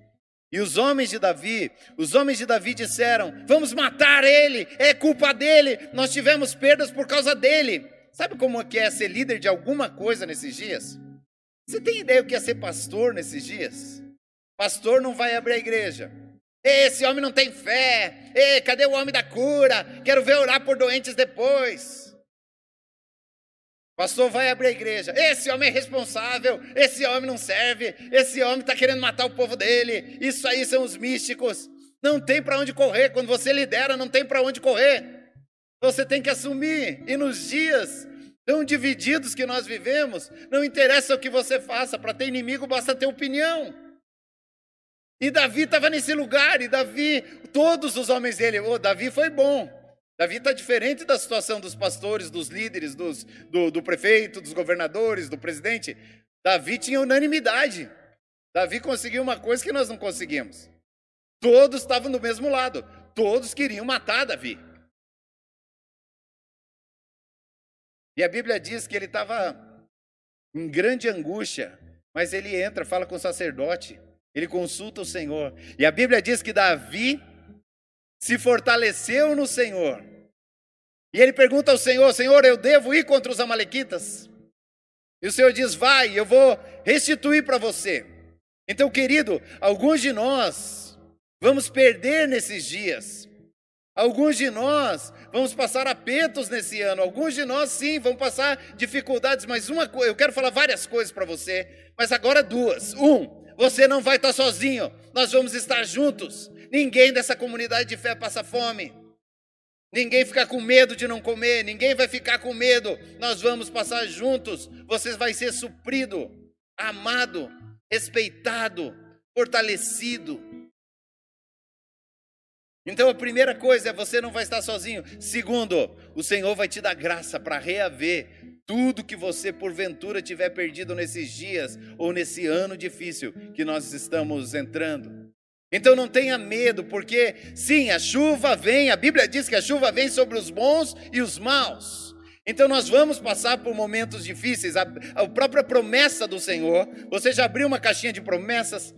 E os homens de Davi, os homens de Davi disseram: Vamos matar ele, é culpa dele, nós tivemos perdas por causa dele. Sabe como que é ser líder de alguma coisa nesses dias? Você tem ideia o que é ser pastor nesses dias? Pastor não vai abrir a igreja. Esse homem não tem fé. Ei, cadê o homem da cura? Quero ver orar por doentes depois. Pastor vai abrir a igreja. Esse homem é responsável. Esse homem não serve. Esse homem está querendo matar o povo dele. Isso aí são os místicos. Não tem para onde correr. Quando você lidera, não tem para onde correr. Você tem que assumir. E nos dias tão divididos que nós vivemos, não interessa o que você faça, para ter inimigo basta ter opinião. E Davi estava nesse lugar, e Davi, todos os homens dele, oh, Davi foi bom. Davi está diferente da situação dos pastores, dos líderes, dos, do, do prefeito, dos governadores, do presidente. Davi tinha unanimidade. Davi conseguiu uma coisa que nós não conseguimos. Todos estavam do mesmo lado. Todos queriam matar Davi. E a Bíblia diz que ele estava em grande angústia, mas ele entra, fala com o sacerdote, ele consulta o Senhor. E a Bíblia diz que Davi se fortaleceu no Senhor. E ele pergunta ao Senhor: Senhor, eu devo ir contra os Amalequitas? E o Senhor diz: Vai, eu vou restituir para você. Então, querido, alguns de nós vamos perder nesses dias. Alguns de nós vamos passar apertos nesse ano. Alguns de nós, sim, vão passar dificuldades. Mas uma coisa, eu quero falar várias coisas para você, mas agora duas. Um, você não vai estar sozinho. Nós vamos estar juntos. Ninguém dessa comunidade de fé passa fome. Ninguém fica com medo de não comer. Ninguém vai ficar com medo. Nós vamos passar juntos. Você vai ser suprido, amado, respeitado, fortalecido. Então a primeira coisa é você não vai estar sozinho. Segundo, o Senhor vai te dar graça para reaver tudo que você porventura tiver perdido nesses dias ou nesse ano difícil que nós estamos entrando. Então não tenha medo, porque sim, a chuva vem, a Bíblia diz que a chuva vem sobre os bons e os maus. Então nós vamos passar por momentos difíceis. A, a própria promessa do Senhor, você já abriu uma caixinha de promessas?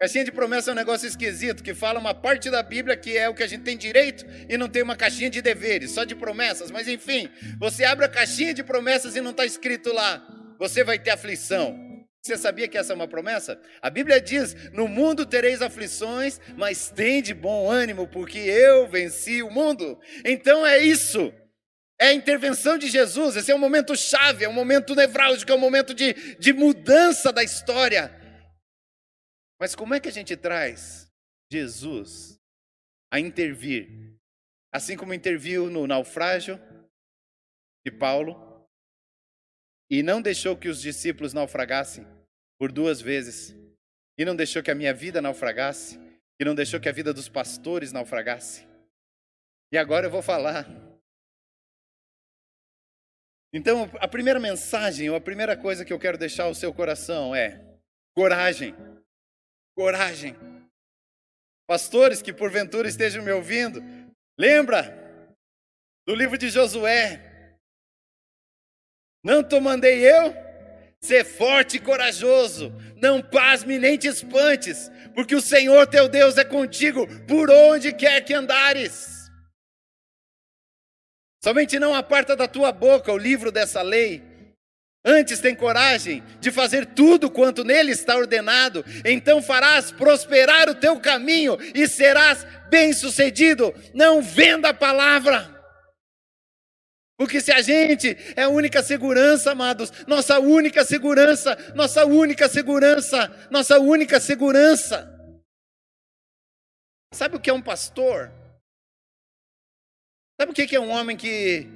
Caixinha de promessa é um negócio esquisito, que fala uma parte da Bíblia que é o que a gente tem direito e não tem uma caixinha de deveres, só de promessas. Mas enfim, você abre a caixinha de promessas e não está escrito lá, você vai ter aflição. Você sabia que essa é uma promessa? A Bíblia diz: No mundo tereis aflições, mas tem de bom ânimo, porque eu venci o mundo. Então é isso. É a intervenção de Jesus. Esse é um momento chave, é um momento nevrálgico, é um momento de, de mudança da história. Mas como é que a gente traz Jesus a intervir? Assim como interviu no naufrágio de Paulo, e não deixou que os discípulos naufragassem por duas vezes, e não deixou que a minha vida naufragasse, e não deixou que a vida dos pastores naufragasse. E agora eu vou falar. Então, a primeira mensagem, ou a primeira coisa que eu quero deixar ao seu coração é: coragem. Coragem. Pastores que porventura estejam me ouvindo, lembra do livro de Josué, não te mandei eu? Ser forte e corajoso, não pasme nem te espantes, porque o Senhor teu Deus é contigo por onde quer que andares. Somente não aparta da tua boca o livro dessa lei. Antes tem coragem de fazer tudo quanto nele está ordenado, então farás prosperar o teu caminho e serás bem-sucedido. Não venda a palavra. Porque se a gente é a única segurança, amados, nossa única segurança, nossa única segurança, nossa única segurança. Sabe o que é um pastor? Sabe o que é um homem que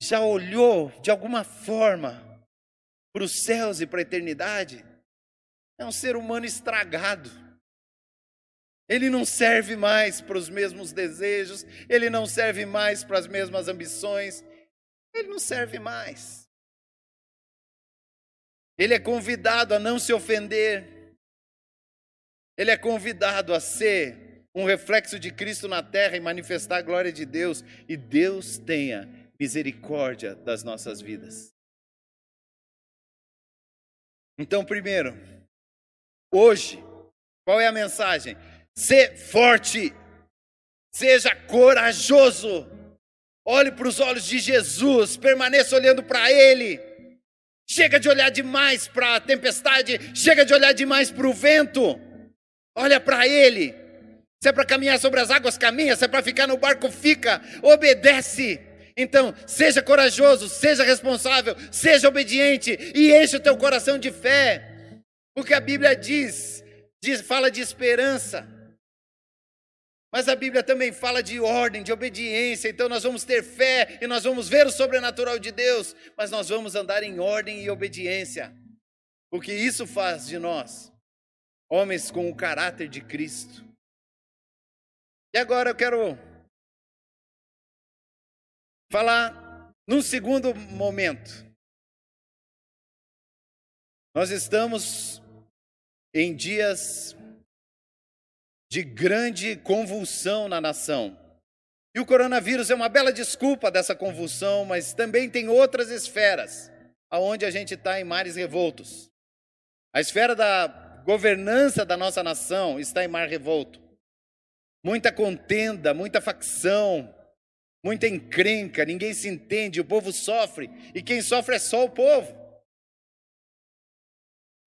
já olhou de alguma forma para os céus e para a eternidade? É um ser humano estragado. Ele não serve mais para os mesmos desejos, ele não serve mais para as mesmas ambições, ele não serve mais. Ele é convidado a não se ofender, ele é convidado a ser um reflexo de Cristo na terra e manifestar a glória de Deus, e Deus tenha misericórdia das nossas vidas. Então, primeiro, hoje, qual é a mensagem? Ser forte, seja corajoso. Olhe para os olhos de Jesus, permaneça olhando para Ele. Chega de olhar demais para a tempestade, chega de olhar demais para o vento. Olha para Ele. Se é para caminhar sobre as águas, caminha. Se é para ficar no barco, fica. Obedece. Então, seja corajoso, seja responsável, seja obediente e enche o teu coração de fé. Porque a Bíblia diz, diz fala de esperança. Mas a Bíblia também fala de ordem, de obediência. Então nós vamos ter fé e nós vamos ver o sobrenatural de Deus, mas nós vamos andar em ordem e obediência. Porque isso faz de nós homens com o caráter de Cristo. E agora eu quero falar num segundo momento. Nós estamos em dias de grande convulsão na nação. E o coronavírus é uma bela desculpa dessa convulsão, mas também tem outras esferas aonde a gente está em mares revoltos. A esfera da governança da nossa nação está em mar revolto. Muita contenda, muita facção, muita encrenca, ninguém se entende, o povo sofre, e quem sofre é só o povo.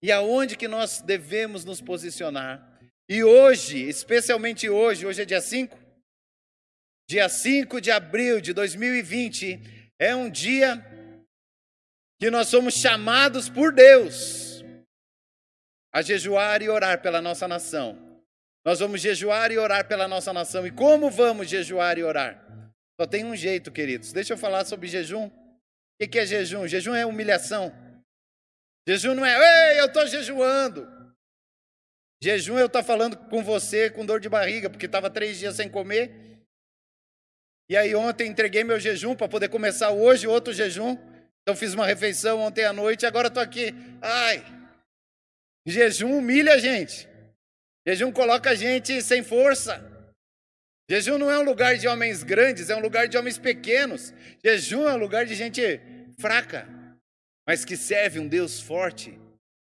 E aonde que nós devemos nos posicionar? E hoje, especialmente hoje, hoje é dia 5? Dia 5 de abril de 2020, é um dia que nós somos chamados por Deus a jejuar e orar pela nossa nação. Nós vamos jejuar e orar pela nossa nação. E como vamos jejuar e orar? Só tem um jeito, queridos. Deixa eu falar sobre jejum. O que é jejum? Jejum é humilhação. Jejum não é, ei, eu estou jejuando. Jejum eu estar falando com você com dor de barriga, porque estava três dias sem comer. E aí ontem entreguei meu jejum para poder começar hoje outro jejum. Então fiz uma refeição ontem à noite e agora estou aqui. Ai, jejum humilha a gente. Jejum coloca a gente sem força. Jejum não é um lugar de homens grandes, é um lugar de homens pequenos. Jejum é um lugar de gente fraca, mas que serve um Deus forte.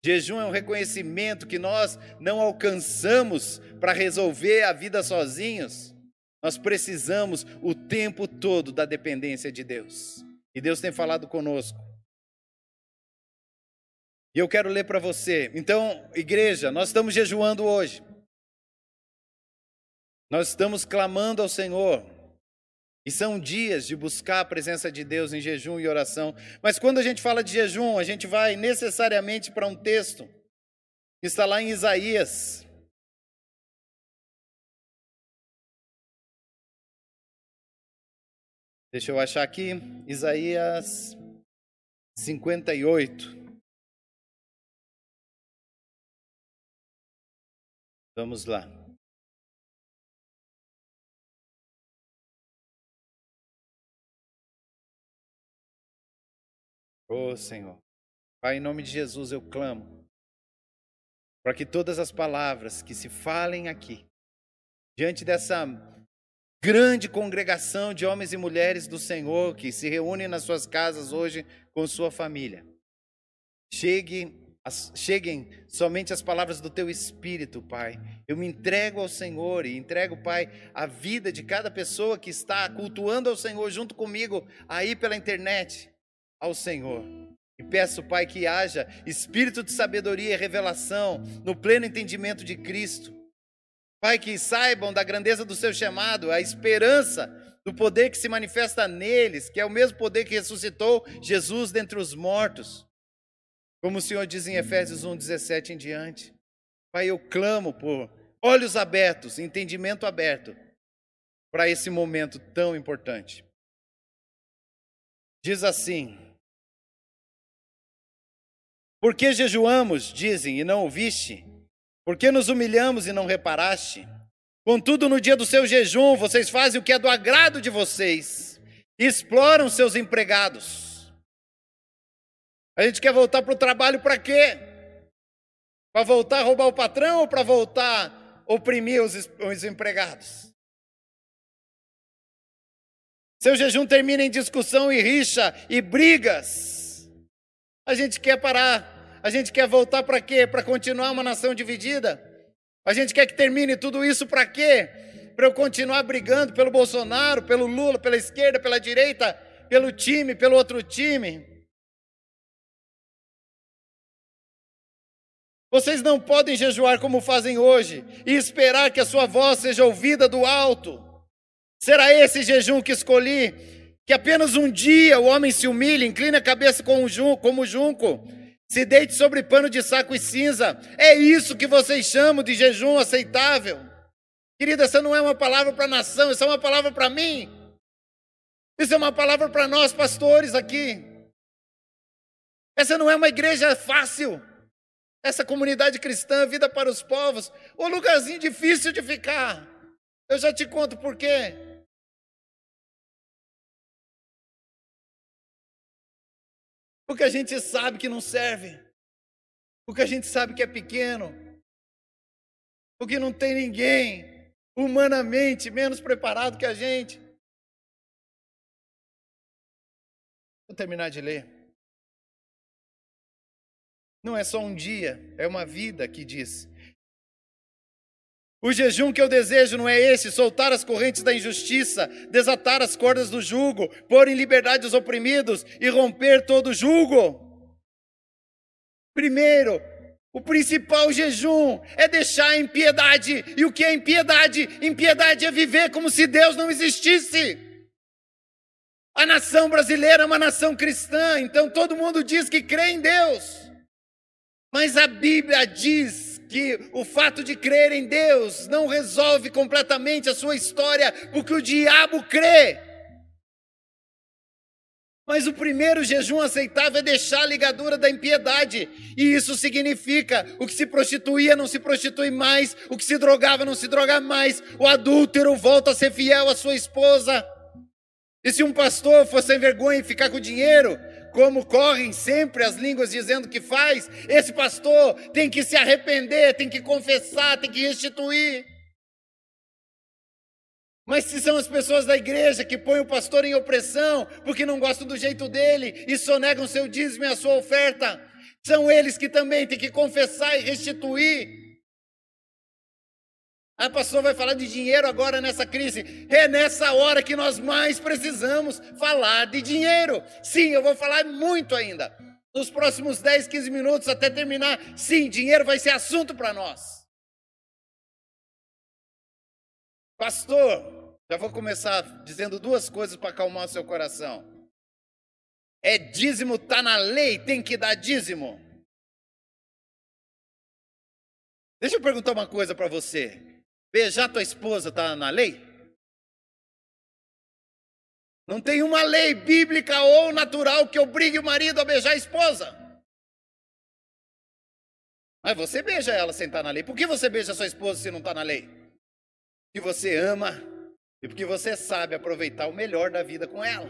Jejum é um reconhecimento que nós não alcançamos para resolver a vida sozinhos. Nós precisamos o tempo todo da dependência de Deus. E Deus tem falado conosco. E eu quero ler para você. Então, igreja, nós estamos jejuando hoje. Nós estamos clamando ao Senhor. E são dias de buscar a presença de Deus em jejum e oração. Mas quando a gente fala de jejum, a gente vai necessariamente para um texto que está lá em Isaías. Deixa eu achar aqui, Isaías 58. Vamos lá. Oh Senhor, Pai, em nome de Jesus eu clamo para que todas as palavras que se falem aqui, diante dessa grande congregação de homens e mulheres do Senhor que se reúnem nas suas casas hoje com sua família. Chegue, as, cheguem somente as palavras do teu espírito, Pai. Eu me entrego ao Senhor e entrego, Pai, a vida de cada pessoa que está cultuando ao Senhor junto comigo aí pela internet, ao Senhor. E peço, Pai, que haja espírito de sabedoria e revelação no pleno entendimento de Cristo Pai, que saibam da grandeza do seu chamado, a esperança do poder que se manifesta neles, que é o mesmo poder que ressuscitou Jesus dentre os mortos. Como o Senhor diz em Efésios 1, 17 em diante. Pai, eu clamo por olhos abertos, entendimento aberto para esse momento tão importante. Diz assim: Por que jejuamos, dizem, e não ouviste? Por que nos humilhamos e não reparaste? Contudo, no dia do seu jejum, vocês fazem o que é do agrado de vocês, exploram seus empregados. A gente quer voltar para o trabalho para quê? Para voltar a roubar o patrão ou para voltar a oprimir os, os empregados? Seu jejum termina em discussão e rixa e brigas. A gente quer parar a gente quer voltar para quê? Para continuar uma nação dividida? A gente quer que termine tudo isso para quê? Para eu continuar brigando pelo Bolsonaro, pelo Lula, pela esquerda, pela direita, pelo time, pelo outro time? Vocês não podem jejuar como fazem hoje e esperar que a sua voz seja ouvida do alto. Será esse jejum que escolhi? Que apenas um dia o homem se humilhe, incline a cabeça como junco se deite sobre pano de saco e cinza. É isso que vocês chamam de jejum aceitável. Querida, essa não é uma palavra para a nação, isso é uma palavra para mim. Isso é uma palavra para nós, pastores, aqui. Essa não é uma igreja fácil. Essa comunidade cristã, vida para os povos, um lugarzinho difícil de ficar. Eu já te conto por quê. Porque a gente sabe que não serve. Porque a gente sabe que é pequeno. Porque não tem ninguém humanamente menos preparado que a gente. Vou terminar de ler. Não é só um dia, é uma vida que diz: o jejum que eu desejo não é esse: soltar as correntes da injustiça, desatar as cordas do jugo, pôr em liberdade os oprimidos e romper todo o jugo. Primeiro, o principal jejum é deixar a impiedade. E o que é impiedade? Impiedade é viver como se Deus não existisse. A nação brasileira é uma nação cristã, então todo mundo diz que crê em Deus. Mas a Bíblia diz que o fato de crer em Deus não resolve completamente a sua história, porque o diabo crê. Mas o primeiro jejum aceitável é deixar a ligadura da impiedade. E isso significa: o que se prostituía não se prostitui mais, o que se drogava não se droga mais, o adúltero volta a ser fiel à sua esposa. E se um pastor for sem vergonha e ficar com dinheiro, como correm sempre as línguas dizendo que faz, esse pastor tem que se arrepender, tem que confessar, tem que restituir. Mas se são as pessoas da igreja que põem o pastor em opressão porque não gostam do jeito dele e sonegam seu dízimo e a sua oferta, são eles que também têm que confessar e restituir. A pastor vai falar de dinheiro agora nessa crise. É nessa hora que nós mais precisamos falar de dinheiro. Sim, eu vou falar muito ainda. Nos próximos 10, 15 minutos até terminar. Sim, dinheiro vai ser assunto para nós. Pastor, já vou começar dizendo duas coisas para acalmar o seu coração. É dízimo, tá na lei, tem que dar dízimo. Deixa eu perguntar uma coisa para você. Beijar tua esposa tá na lei? Não tem uma lei bíblica ou natural que obrigue o marido a beijar a esposa. Mas você beija ela sem estar na lei. Por que você beija sua esposa se não está na lei? Porque você ama e porque você sabe aproveitar o melhor da vida com ela.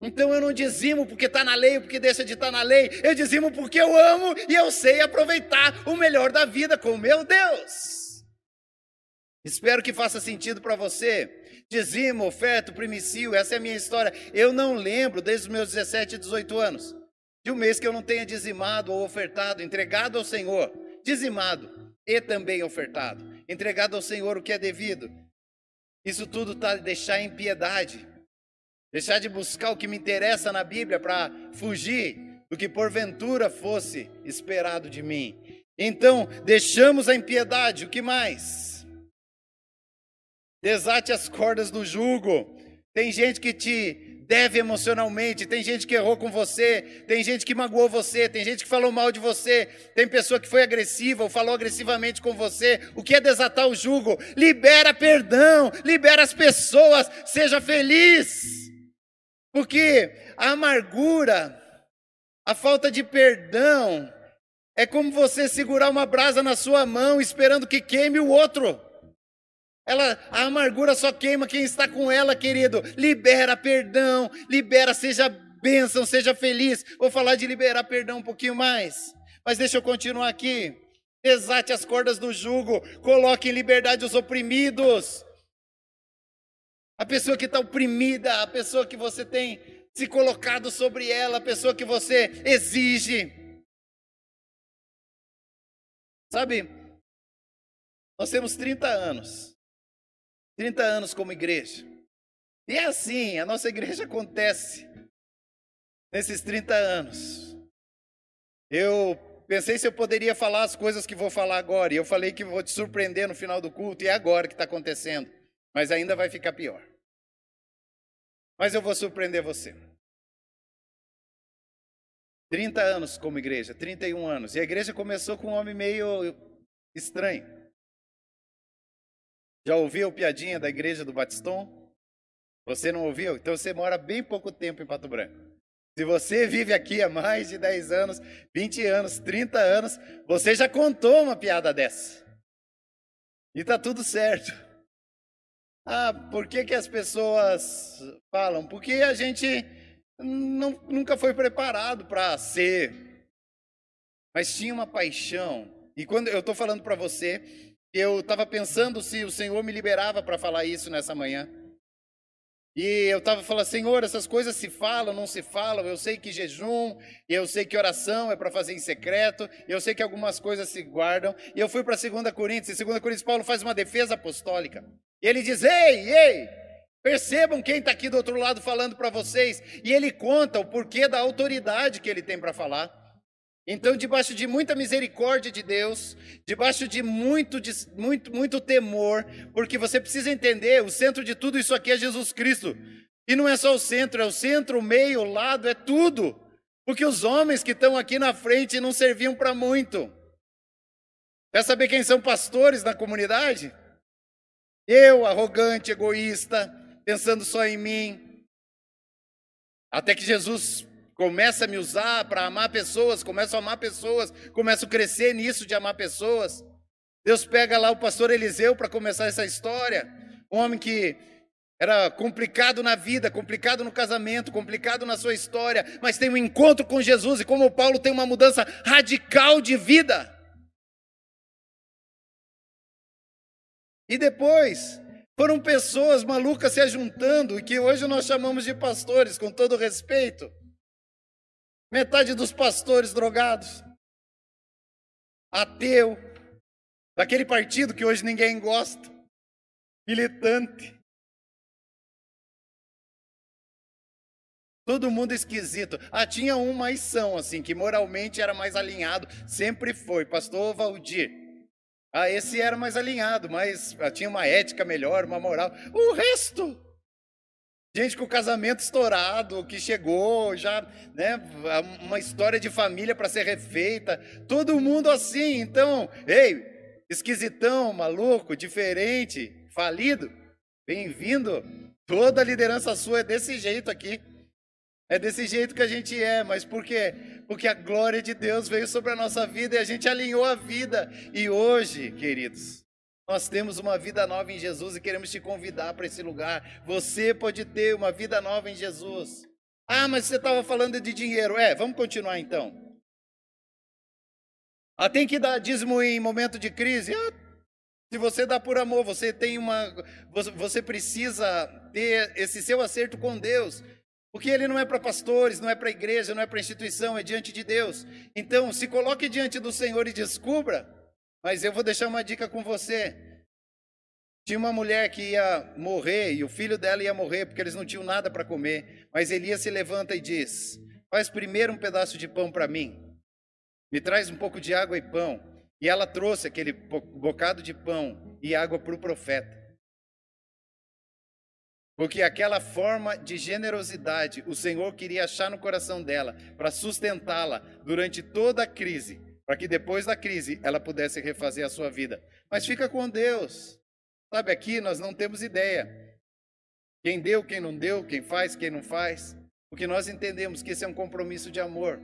Então eu não dizimo porque está na lei ou porque deixa de estar tá na lei. Eu dizimo porque eu amo e eu sei aproveitar o melhor da vida com meu Deus. Espero que faça sentido para você. Dizimo, oferta, primicio, essa é a minha história. Eu não lembro desde os meus 17, 18 anos de um mês que eu não tenha dizimado ou ofertado, entregado ao Senhor, dizimado e também ofertado, entregado ao Senhor o que é devido. Isso tudo está deixar em piedade, deixar de buscar o que me interessa na Bíblia para fugir do que porventura fosse esperado de mim. Então, deixamos a impiedade, o que mais? Desate as cordas do jugo. Tem gente que te deve emocionalmente, tem gente que errou com você, tem gente que magoou você, tem gente que falou mal de você, tem pessoa que foi agressiva ou falou agressivamente com você. O que é desatar o jugo? Libera perdão, libera as pessoas, seja feliz. Porque a amargura, a falta de perdão, é como você segurar uma brasa na sua mão esperando que queime o outro. Ela, a amargura só queima quem está com ela, querido. Libera perdão, libera, seja bênção, seja feliz. Vou falar de liberar perdão um pouquinho mais. Mas deixa eu continuar aqui. Desate as cordas do jugo, coloque em liberdade os oprimidos. A pessoa que está oprimida, a pessoa que você tem se colocado sobre ela, a pessoa que você exige. Sabe, nós temos 30 anos. 30 anos como igreja. E é assim, a nossa igreja acontece nesses 30 anos. Eu pensei se eu poderia falar as coisas que vou falar agora, e eu falei que vou te surpreender no final do culto, e é agora que está acontecendo, mas ainda vai ficar pior. Mas eu vou surpreender você. 30 anos como igreja, 31 anos, e a igreja começou com um homem meio estranho. Já ouviu piadinha da igreja do Batiston? Você não ouviu? Então você mora bem pouco tempo em Pato Branco. Se você vive aqui há mais de 10 anos, 20 anos, 30 anos, você já contou uma piada dessa. E tá tudo certo. Ah, por que, que as pessoas falam? Porque a gente não, nunca foi preparado para ser. Mas tinha uma paixão. E quando eu estou falando para você, eu estava pensando se o Senhor me liberava para falar isso nessa manhã. E eu estava falando, Senhor, essas coisas se falam, não se falam. Eu sei que jejum, eu sei que oração é para fazer em secreto, eu sei que algumas coisas se guardam. E eu fui para 2 Coríntios, e 2 Coríntios Paulo faz uma defesa apostólica. Ele diz: Ei, ei, percebam quem está aqui do outro lado falando para vocês. E ele conta o porquê da autoridade que ele tem para falar. Então, debaixo de muita misericórdia de Deus, debaixo de muito, de muito, muito temor, porque você precisa entender, o centro de tudo isso aqui é Jesus Cristo. E não é só o centro, é o centro, o meio, o lado, é tudo. Porque os homens que estão aqui na frente não serviam para muito. Quer saber quem são pastores na comunidade? Eu, arrogante, egoísta, pensando só em mim. Até que Jesus começa a me usar para amar pessoas, começo a amar pessoas, começo a crescer nisso de amar pessoas. Deus pega lá o pastor Eliseu para começar essa história, um homem que Era complicado na vida, complicado no casamento, complicado na sua história, mas tem um encontro com Jesus e como Paulo tem uma mudança radical de vida. E depois, foram pessoas malucas se ajuntando que hoje nós chamamos de pastores, com todo respeito. Metade dos pastores drogados, ateu, daquele partido que hoje ninguém gosta, militante. Todo mundo esquisito. Ah, tinha um mais são, assim, que moralmente era mais alinhado, sempre foi, pastor Valdir. Ah, esse era mais alinhado, mas ah, tinha uma ética melhor, uma moral. O resto, gente com casamento estourado, que chegou já, né, uma história de família para ser refeita, todo mundo assim. Então, ei, esquisitão, maluco, diferente, falido, bem-vindo. Toda a liderança sua é desse jeito aqui. É desse jeito que a gente é, mas por quê? Porque a glória de Deus veio sobre a nossa vida e a gente alinhou a vida. E hoje, queridos, nós temos uma vida nova em Jesus e queremos te convidar para esse lugar. Você pode ter uma vida nova em Jesus. Ah, mas você estava falando de dinheiro. É, vamos continuar então. Ah, tem que dar dízimo em momento de crise? Ah, se você dá por amor, você tem uma. Você precisa ter esse seu acerto com Deus. Porque ele não é para pastores, não é para igreja, não é para instituição, é diante de Deus. Então, se coloque diante do Senhor e descubra. Mas eu vou deixar uma dica com você. Tinha uma mulher que ia morrer e o filho dela ia morrer porque eles não tinham nada para comer. Mas Elias se levanta e diz: Faz primeiro um pedaço de pão para mim. Me traz um pouco de água e pão. E ela trouxe aquele bocado de pão e água para o profeta. Porque aquela forma de generosidade o Senhor queria achar no coração dela para sustentá-la durante toda a crise, para que depois da crise ela pudesse refazer a sua vida. Mas fica com Deus. Sabe, aqui nós não temos ideia. Quem deu, quem não deu, quem faz, quem não faz. Porque nós entendemos que esse é um compromisso de amor.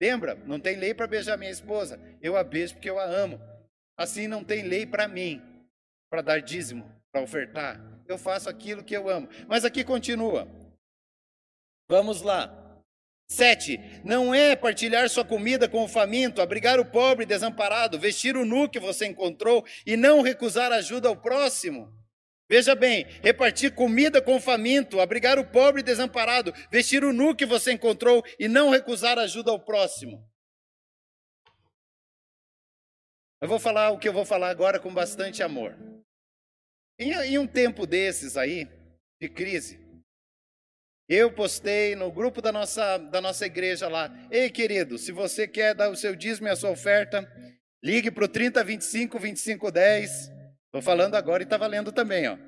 Lembra? Não tem lei para beijar minha esposa. Eu a beijo porque eu a amo. Assim não tem lei para mim, para dar dízimo, para ofertar eu faço aquilo que eu amo. Mas aqui continua. Vamos lá. Sete, não é partilhar sua comida com o faminto, abrigar o pobre desamparado, vestir o nu que você encontrou e não recusar ajuda ao próximo. Veja bem, repartir comida com o faminto, abrigar o pobre desamparado, vestir o nu que você encontrou e não recusar ajuda ao próximo. Eu vou falar o que eu vou falar agora com bastante amor. Em, em um tempo desses aí, de crise, eu postei no grupo da nossa, da nossa igreja lá. Ei, querido, se você quer dar o seu dízimo e a sua oferta, ligue para o 3025 2510. Estou falando agora e está valendo também, ó.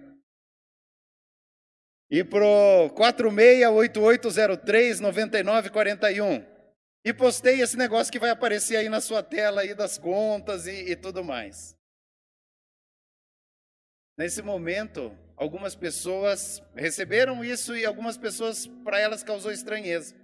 E para o 468803 9941. E postei esse negócio que vai aparecer aí na sua tela aí das contas e, e tudo mais. Nesse momento, algumas pessoas receberam isso e algumas pessoas, para elas, causou estranheza.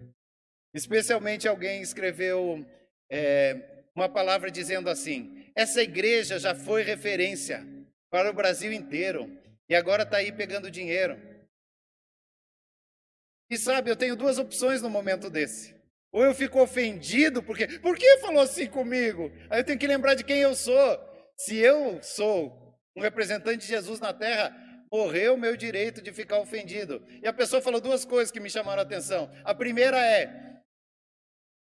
Especialmente alguém escreveu é, uma palavra dizendo assim: essa igreja já foi referência para o Brasil inteiro e agora está aí pegando dinheiro. E sabe, eu tenho duas opções no momento desse. Ou eu fico ofendido, porque, por que falou assim comigo? Aí eu tenho que lembrar de quem eu sou. Se eu sou um representante de Jesus na terra, morreu o meu direito de ficar ofendido. E a pessoa falou duas coisas que me chamaram a atenção. A primeira é: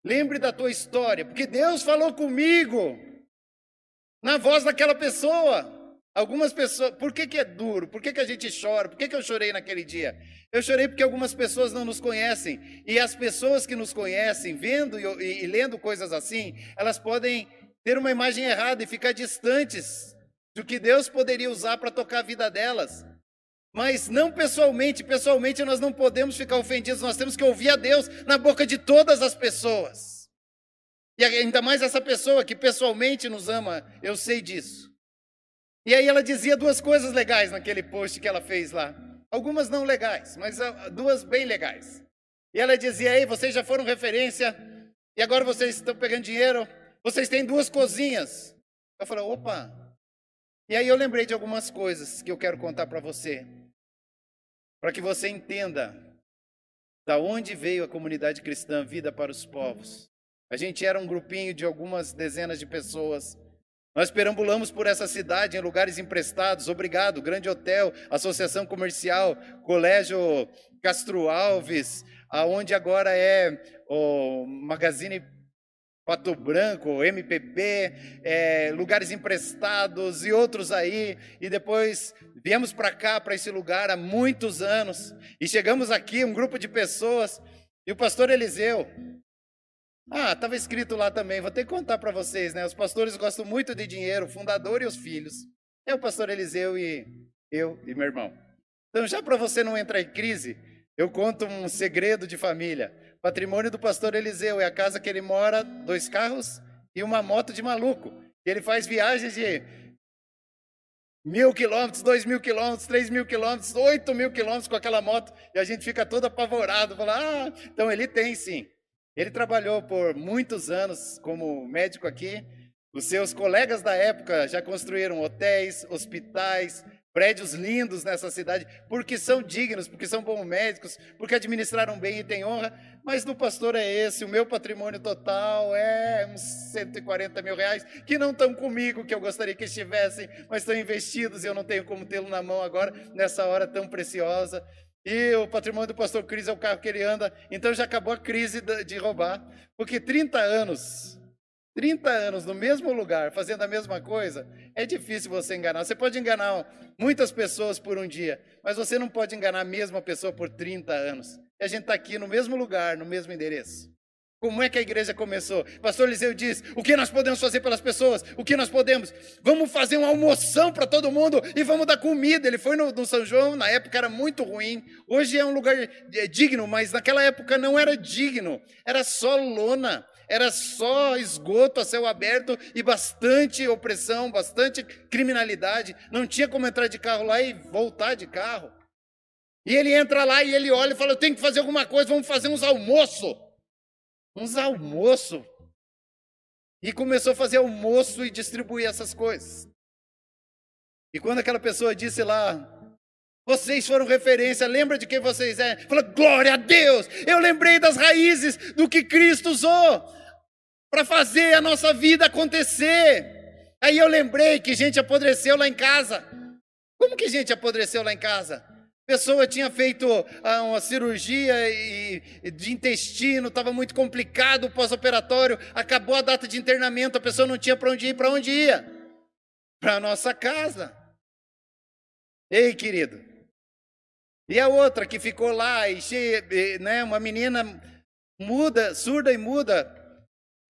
lembre da tua história, porque Deus falou comigo na voz daquela pessoa. Algumas pessoas, por que, que é duro? Por que, que a gente chora? Por que, que eu chorei naquele dia? Eu chorei porque algumas pessoas não nos conhecem. E as pessoas que nos conhecem, vendo e, e, e lendo coisas assim, elas podem ter uma imagem errada e ficar distantes do que Deus poderia usar para tocar a vida delas. Mas não pessoalmente, pessoalmente nós não podemos ficar ofendidos, nós temos que ouvir a Deus na boca de todas as pessoas. E ainda mais essa pessoa que pessoalmente nos ama, eu sei disso. E aí ela dizia duas coisas legais naquele post que ela fez lá. Algumas não legais, mas ah, duas bem legais. E ela dizia: Ei, vocês já foram referência, e agora vocês estão pegando dinheiro, vocês têm duas cozinhas. Eu falei: opa, e aí eu lembrei de algumas coisas que eu quero contar para você. Para que você entenda da onde veio a comunidade cristã Vida para os Povos. A gente era um grupinho de algumas dezenas de pessoas. Nós perambulamos por essa cidade em lugares emprestados. Obrigado, Grande Hotel, Associação Comercial, Colégio Castro Alves, aonde agora é o Magazine Pato Branco, MPB, é, lugares emprestados e outros aí. E depois viemos para cá, para esse lugar, há muitos anos. E chegamos aqui, um grupo de pessoas, e o pastor Eliseu. Ah, estava escrito lá também, vou ter que contar para vocês, né? Os pastores gostam muito de dinheiro, o fundador e os filhos. É o pastor Eliseu e eu e meu irmão. Então, já para você não entrar em crise, eu conto um segredo de família. Patrimônio do pastor Eliseu é a casa que ele mora, dois carros e uma moto de maluco. Ele faz viagens de mil quilômetros, dois mil quilômetros, três mil quilômetros, oito mil quilômetros com aquela moto e a gente fica todo apavorado. Fala, ah, então ele tem sim. Ele trabalhou por muitos anos como médico aqui. Os seus colegas da época já construíram hotéis, hospitais, prédios lindos nessa cidade, porque são dignos, porque são bons médicos, porque administraram bem e têm honra. Mas do pastor é esse, o meu patrimônio total é uns 140 mil reais, que não estão comigo, que eu gostaria que estivessem, mas estão investidos e eu não tenho como tê-lo na mão agora, nessa hora tão preciosa. E o patrimônio do pastor Cris é o carro que ele anda. Então já acabou a crise de roubar, porque 30 anos 30 anos no mesmo lugar, fazendo a mesma coisa, é difícil você enganar. Você pode enganar muitas pessoas por um dia, mas você não pode enganar a mesma pessoa por 30 anos. E a gente está aqui no mesmo lugar, no mesmo endereço. Como é que a igreja começou? Pastor Eliseu diz: o que nós podemos fazer pelas pessoas? O que nós podemos? Vamos fazer uma almoção para todo mundo e vamos dar comida. Ele foi no, no, São João, na época era muito ruim. Hoje é um lugar é, digno, mas naquela época não era digno. Era só lona, era só esgoto a céu aberto e bastante opressão, bastante criminalidade. Não tinha como entrar de carro lá e voltar de carro. E ele entra lá e ele olha e fala: Eu tenho que fazer alguma coisa, vamos fazer uns almoços uns almoços. E começou a fazer almoço e distribuir essas coisas. E quando aquela pessoa disse lá, vocês foram referência, lembra de quem vocês é? Fala, glória a Deus! Eu lembrei das raízes do que Cristo usou para fazer a nossa vida acontecer. Aí eu lembrei que gente apodreceu lá em casa. Como que gente apodreceu lá em casa? pessoa tinha feito ah, uma cirurgia de intestino, estava muito complicado o pós-operatório, acabou a data de internamento, a pessoa não tinha para onde ir, para onde ia? Para a nossa casa. Ei, querido. E a outra que ficou lá, e cheia, né, uma menina muda, surda e muda,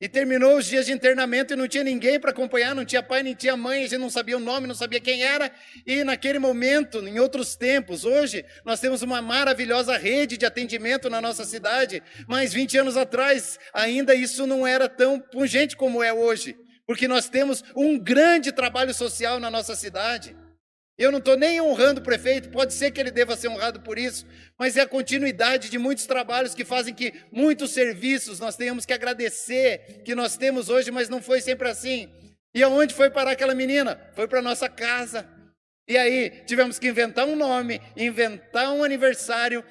e terminou os dias de internamento e não tinha ninguém para acompanhar, não tinha pai, nem tinha mãe, a gente não sabia o nome, não sabia quem era. E naquele momento, em outros tempos, hoje, nós temos uma maravilhosa rede de atendimento na nossa cidade, mas 20 anos atrás, ainda isso não era tão pungente como é hoje, porque nós temos um grande trabalho social na nossa cidade. Eu não estou nem honrando o prefeito, pode ser que ele deva ser honrado por isso, mas é a continuidade de muitos trabalhos que fazem que muitos serviços nós tenhamos que agradecer, que nós temos hoje, mas não foi sempre assim. E aonde foi parar aquela menina? Foi para nossa casa. E aí tivemos que inventar um nome, inventar um aniversário.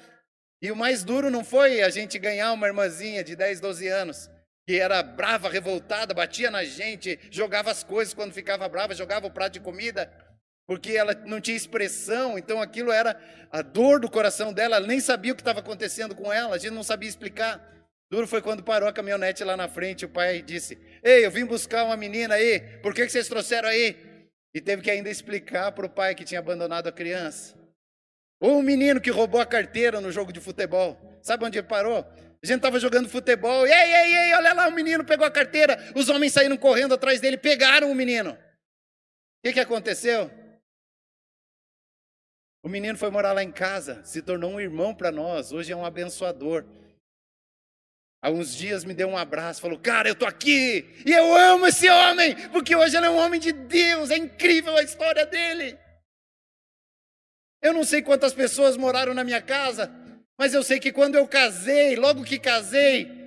E o mais duro não foi a gente ganhar uma irmãzinha de 10, 12 anos, que era brava, revoltada, batia na gente, jogava as coisas quando ficava brava, jogava o prato de comida porque ela não tinha expressão, então aquilo era a dor do coração dela, ela nem sabia o que estava acontecendo com ela, a gente não sabia explicar. Duro foi quando parou a caminhonete lá na frente, o pai disse: Ei, eu vim buscar uma menina aí, por que, que vocês trouxeram aí? E teve que ainda explicar para o pai que tinha abandonado a criança. Ou um menino que roubou a carteira no jogo de futebol. Sabe onde ele parou? A gente estava jogando futebol, e ei, ei, ei, olha lá, o menino pegou a carteira. Os homens saíram correndo atrás dele, pegaram o menino. O que, que aconteceu? O menino foi morar lá em casa, se tornou um irmão para nós, hoje é um abençoador. Há uns dias me deu um abraço, falou: Cara, eu tô aqui e eu amo esse homem, porque hoje ele é um homem de Deus, é incrível a história dele. Eu não sei quantas pessoas moraram na minha casa, mas eu sei que quando eu casei, logo que casei,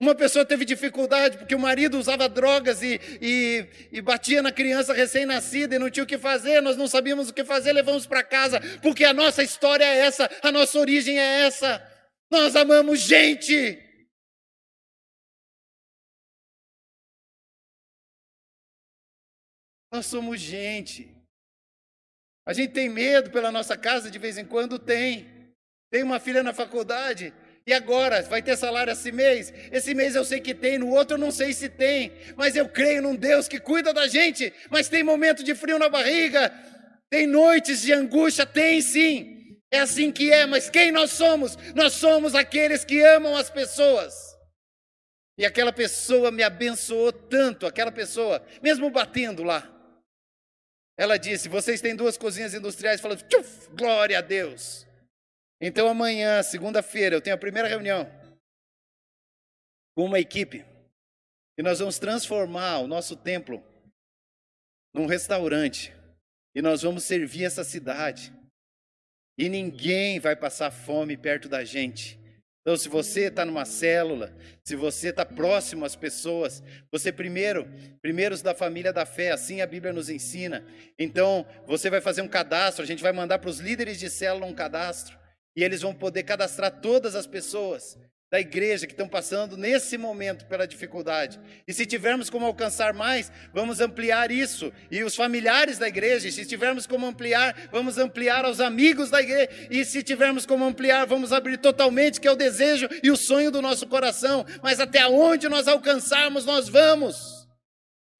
Uma pessoa teve dificuldade porque o marido usava drogas e, e, e batia na criança recém-nascida e não tinha o que fazer, nós não sabíamos o que fazer, levamos para casa, porque a nossa história é essa, a nossa origem é essa. Nós amamos gente. Nós somos gente. A gente tem medo pela nossa casa de vez em quando? Tem. Tem uma filha na faculdade. E agora? Vai ter salário esse mês? Esse mês eu sei que tem, no outro eu não sei se tem. Mas eu creio num Deus que cuida da gente. Mas tem momento de frio na barriga. Tem noites de angústia? Tem sim. É assim que é, mas quem nós somos? Nós somos aqueles que amam as pessoas. E aquela pessoa me abençoou tanto, aquela pessoa, mesmo batendo lá. Ela disse: Vocês têm duas cozinhas industriais, falando, glória a Deus. Então amanhã, segunda-feira, eu tenho a primeira reunião com uma equipe e nós vamos transformar o nosso templo num restaurante e nós vamos servir essa cidade. E ninguém vai passar fome perto da gente. Então, se você está numa célula, se você está próximo às pessoas, você primeiro, primeiros da família da fé, assim a Bíblia nos ensina. Então, você vai fazer um cadastro, a gente vai mandar para os líderes de célula um cadastro, e eles vão poder cadastrar todas as pessoas da igreja que estão passando nesse momento pela dificuldade. E se tivermos como alcançar mais, vamos ampliar isso. E os familiares da igreja, e se tivermos como ampliar, vamos ampliar aos amigos da igreja. E se tivermos como ampliar, vamos abrir totalmente, que é o desejo e o sonho do nosso coração. Mas até onde nós alcançarmos, nós vamos.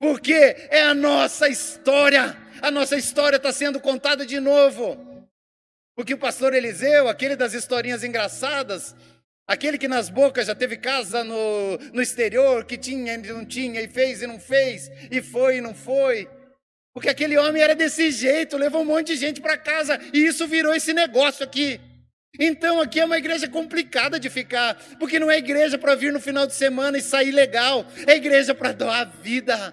Porque é a nossa história. A nossa história está sendo contada de novo. Porque o pastor Eliseu, aquele das historinhas engraçadas, Aquele que nas bocas já teve casa no, no exterior, que tinha e não tinha, e fez e não fez, e foi e não foi. Porque aquele homem era desse jeito, levou um monte de gente para casa, e isso virou esse negócio aqui. Então aqui é uma igreja complicada de ficar, porque não é igreja para vir no final de semana e sair legal, é igreja para doar vida.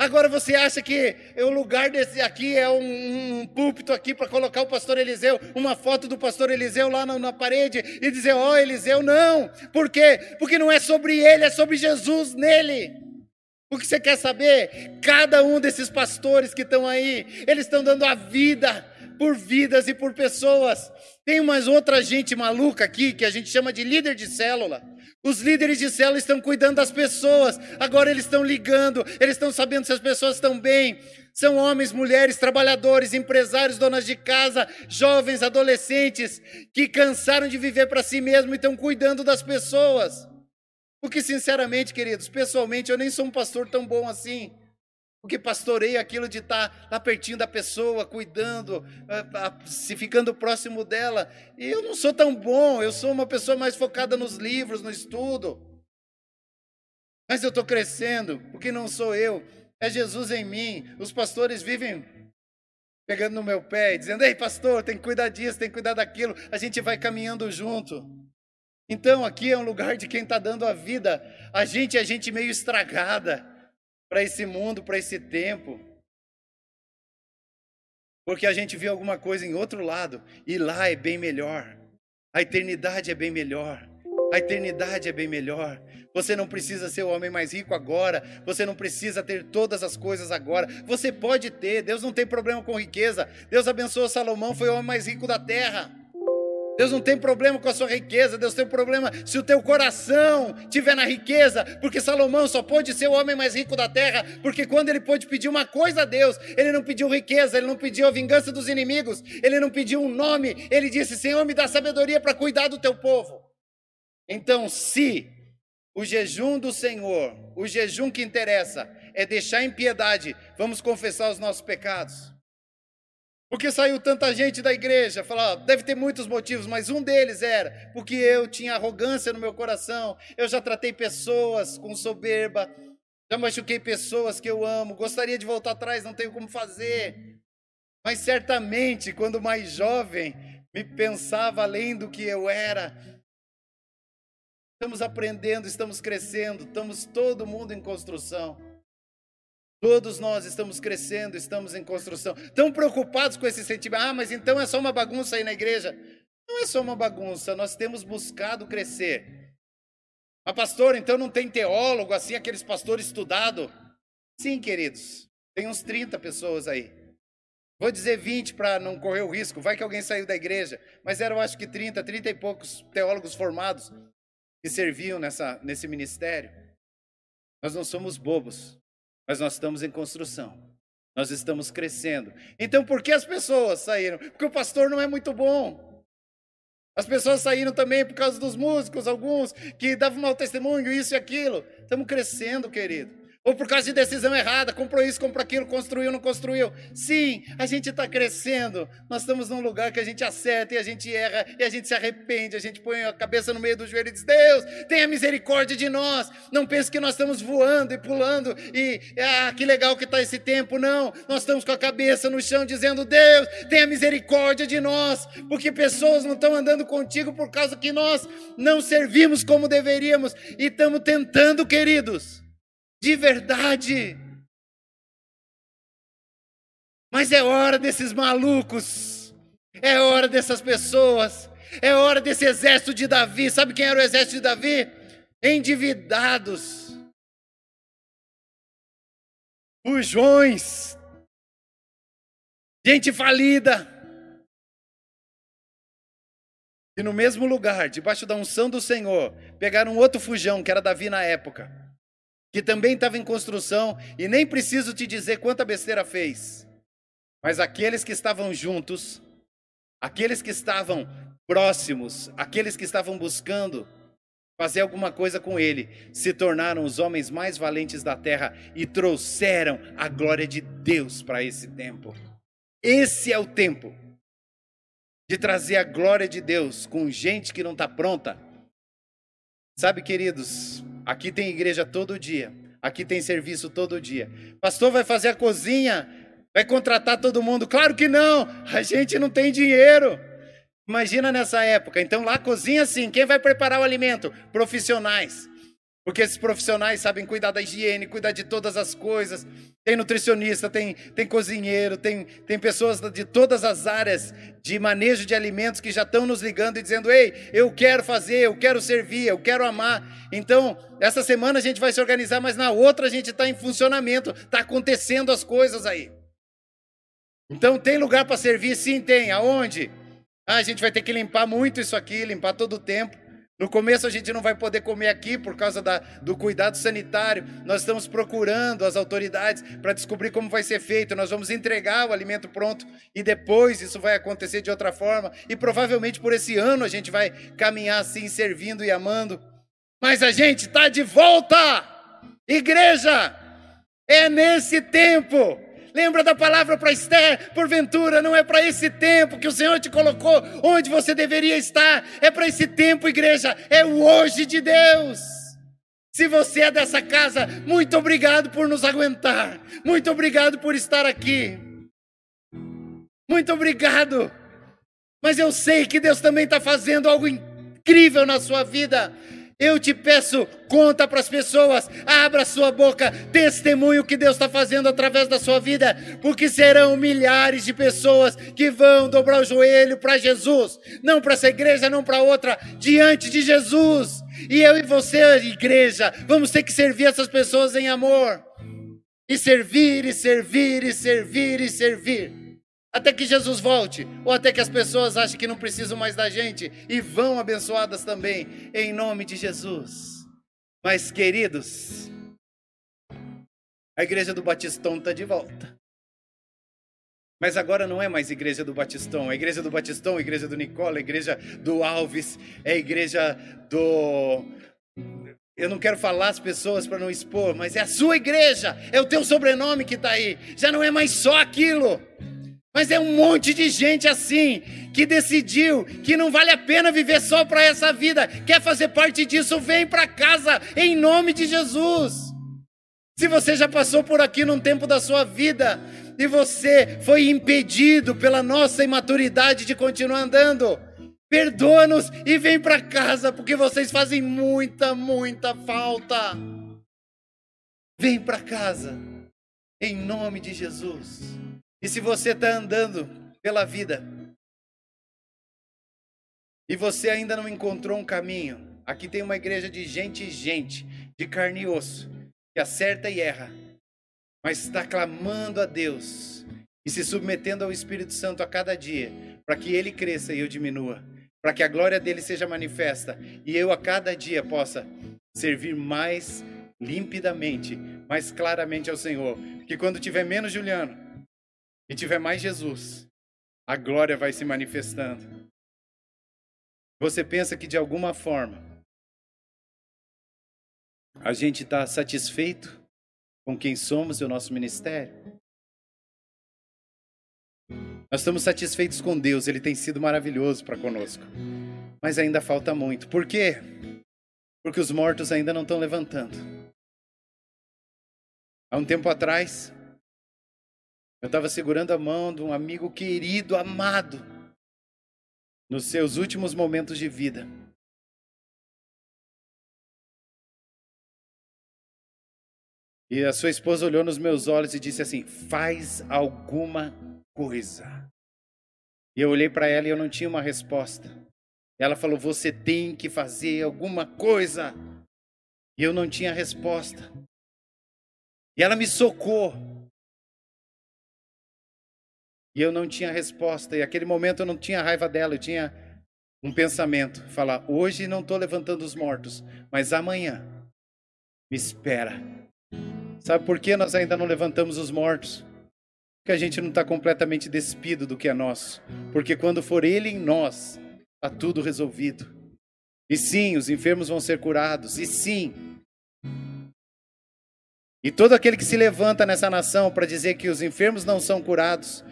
Agora você acha que o lugar desse aqui é um, um púlpito aqui para colocar o pastor Eliseu, uma foto do pastor Eliseu lá na, na parede e dizer, ó oh, Eliseu, não. Por quê? Porque não é sobre ele, é sobre Jesus nele. O que você quer saber? Cada um desses pastores que estão aí, eles estão dando a vida por vidas e por pessoas. Tem umas outra gente maluca aqui que a gente chama de líder de célula. Os líderes de célula estão cuidando das pessoas, agora eles estão ligando, eles estão sabendo se as pessoas estão bem. São homens, mulheres, trabalhadores, empresários, donas de casa, jovens, adolescentes, que cansaram de viver para si mesmos e estão cuidando das pessoas. Porque, sinceramente, queridos, pessoalmente, eu nem sou um pastor tão bom assim. Porque pastorei aquilo de estar tá lá pertinho da pessoa, cuidando, se ficando próximo dela. E eu não sou tão bom, eu sou uma pessoa mais focada nos livros, no estudo. Mas eu estou crescendo, porque não sou eu, é Jesus em mim. Os pastores vivem pegando no meu pé dizendo: Ei, pastor, tem que cuidar disso, tem que cuidar daquilo. A gente vai caminhando junto. Então aqui é um lugar de quem está dando a vida. A gente é gente meio estragada para esse mundo, para esse tempo. Porque a gente vê alguma coisa em outro lado e lá é bem melhor. A eternidade é bem melhor. A eternidade é bem melhor. Você não precisa ser o homem mais rico agora. Você não precisa ter todas as coisas agora. Você pode ter. Deus não tem problema com riqueza. Deus abençoou Salomão, foi o homem mais rico da terra. Deus não tem problema com a sua riqueza, Deus tem problema se o teu coração tiver na riqueza, porque Salomão só pôde ser o homem mais rico da terra, porque quando ele pôde pedir uma coisa a Deus, ele não pediu riqueza, ele não pediu a vingança dos inimigos, ele não pediu um nome, ele disse: Senhor, me dá sabedoria para cuidar do teu povo. Então, se o jejum do Senhor, o jejum que interessa, é deixar em piedade, vamos confessar os nossos pecados. Porque saiu tanta gente da igreja, falar, deve ter muitos motivos, mas um deles era porque eu tinha arrogância no meu coração, eu já tratei pessoas com soberba, já machuquei pessoas que eu amo, gostaria de voltar atrás, não tenho como fazer. Mas certamente, quando mais jovem, me pensava além do que eu era. Estamos aprendendo, estamos crescendo, estamos todo mundo em construção. Todos nós estamos crescendo, estamos em construção. Tão preocupados com esse sentimento. Ah, mas então é só uma bagunça aí na igreja. Não é só uma bagunça, nós temos buscado crescer. A pastora, então não tem teólogo assim, aqueles pastores estudados? Sim, queridos. Tem uns 30 pessoas aí. Vou dizer 20 para não correr o risco. Vai que alguém saiu da igreja. Mas eram acho que 30, 30 e poucos teólogos formados que serviam nessa, nesse ministério. Nós não somos bobos, mas nós estamos em construção. Nós estamos crescendo. Então, por que as pessoas saíram? Porque o pastor não é muito bom. As pessoas saíram também por causa dos músicos, alguns que davam mau testemunho, isso e aquilo. Estamos crescendo, querido. Ou por causa de decisão errada, comprou isso, comprou aquilo, construiu, não construiu. Sim, a gente está crescendo. Nós estamos num lugar que a gente acerta e a gente erra e a gente se arrepende. A gente põe a cabeça no meio do joelho e diz: Deus, tenha misericórdia de nós. Não pense que nós estamos voando e pulando e ah, que legal que está esse tempo. Não, nós estamos com a cabeça no chão dizendo: Deus, tenha misericórdia de nós, porque pessoas não estão andando contigo por causa que nós não servimos como deveríamos e estamos tentando, queridos de verdade. Mas é hora desses malucos, é hora dessas pessoas, é hora desse exército de Davi. Sabe quem era o exército de Davi? Endividados, fujões, gente falida. E no mesmo lugar, debaixo da unção do Senhor, pegaram outro fujão, que era Davi na época que também estava em construção, e nem preciso te dizer quanta besteira fez. Mas aqueles que estavam juntos, aqueles que estavam próximos, aqueles que estavam buscando fazer alguma coisa com ele, se tornaram os homens mais valentes da terra e trouxeram a glória de Deus para esse tempo. Esse é o tempo de trazer a glória de Deus com gente que não está pronta. Sabe, queridos, Aqui tem igreja todo dia. Aqui tem serviço todo dia. Pastor vai fazer a cozinha, vai contratar todo mundo? Claro que não. A gente não tem dinheiro. Imagina nessa época. Então lá cozinha sim. Quem vai preparar o alimento? Profissionais. Porque esses profissionais sabem cuidar da higiene, cuidar de todas as coisas. Tem nutricionista, tem, tem cozinheiro, tem, tem pessoas de todas as áreas de manejo de alimentos que já estão nos ligando e dizendo: Ei, eu quero fazer, eu quero servir, eu quero amar. Então, essa semana a gente vai se organizar, mas na outra a gente está em funcionamento, está acontecendo as coisas aí. Então, tem lugar para servir? Sim, tem. Aonde? Ah, a gente vai ter que limpar muito isso aqui, limpar todo o tempo. No começo a gente não vai poder comer aqui por causa da, do cuidado sanitário. Nós estamos procurando as autoridades para descobrir como vai ser feito. Nós vamos entregar o alimento pronto e depois isso vai acontecer de outra forma. E provavelmente por esse ano a gente vai caminhar assim, servindo e amando. Mas a gente está de volta! Igreja! É nesse tempo Lembra da palavra para Esther? Porventura, não é para esse tempo que o Senhor te colocou onde você deveria estar. É para esse tempo, igreja. É o hoje de Deus. Se você é dessa casa, muito obrigado por nos aguentar. Muito obrigado por estar aqui. Muito obrigado. Mas eu sei que Deus também está fazendo algo incrível na sua vida. Eu te peço, conta para as pessoas, abra sua boca, testemunho o que Deus está fazendo através da sua vida, porque serão milhares de pessoas que vão dobrar o joelho para Jesus, não para essa igreja, não para outra, diante de Jesus. E eu e você, igreja, vamos ter que servir essas pessoas em amor, e servir, e servir, e servir, e servir. Até que Jesus volte, ou até que as pessoas achem que não precisam mais da gente e vão abençoadas também, em nome de Jesus. Mas, queridos, a igreja do Batistão está de volta. Mas agora não é mais igreja do Batistão, é igreja do Batistão, a igreja do Nicola, a igreja do Alves, é igreja do. Eu não quero falar as pessoas para não expor, mas é a sua igreja, é o teu sobrenome que está aí. Já não é mais só aquilo. Mas é um monte de gente assim que decidiu que não vale a pena viver só para essa vida. Quer fazer parte disso? Vem para casa em nome de Jesus. Se você já passou por aqui num tempo da sua vida e você foi impedido pela nossa imaturidade de continuar andando, perdoa-nos e vem para casa porque vocês fazem muita, muita falta. Vem para casa em nome de Jesus. E se você está andando pela vida e você ainda não encontrou um caminho, Aqui tem uma igreja de gente e gente, de carne e osso, que acerta e erra, mas está clamando a Deus e se submetendo ao Espírito Santo a cada dia, para que ele cresça e eu diminua, para que a glória dele seja manifesta e eu a cada dia possa servir mais limpidamente, mais claramente ao Senhor. Que quando tiver menos Juliano e tiver mais Jesus, a glória vai se manifestando. Você pensa que de alguma forma a gente está satisfeito com quem somos e o nosso ministério? Nós estamos satisfeitos com Deus, Ele tem sido maravilhoso para conosco. Mas ainda falta muito. Por quê? Porque os mortos ainda não estão levantando. Há um tempo atrás, eu estava segurando a mão de um amigo querido, amado, nos seus últimos momentos de vida. E a sua esposa olhou nos meus olhos e disse assim: faz alguma coisa. E eu olhei para ela e eu não tinha uma resposta. Ela falou: Você tem que fazer alguma coisa. E eu não tinha resposta. E ela me socou. E eu não tinha resposta. E aquele momento eu não tinha raiva dela, eu tinha um pensamento: falar, hoje não estou levantando os mortos, mas amanhã me espera. Sabe por que nós ainda não levantamos os mortos? que a gente não está completamente despido do que é nosso. Porque quando for Ele em nós, está tudo resolvido. E sim, os enfermos vão ser curados. E sim. E todo aquele que se levanta nessa nação para dizer que os enfermos não são curados,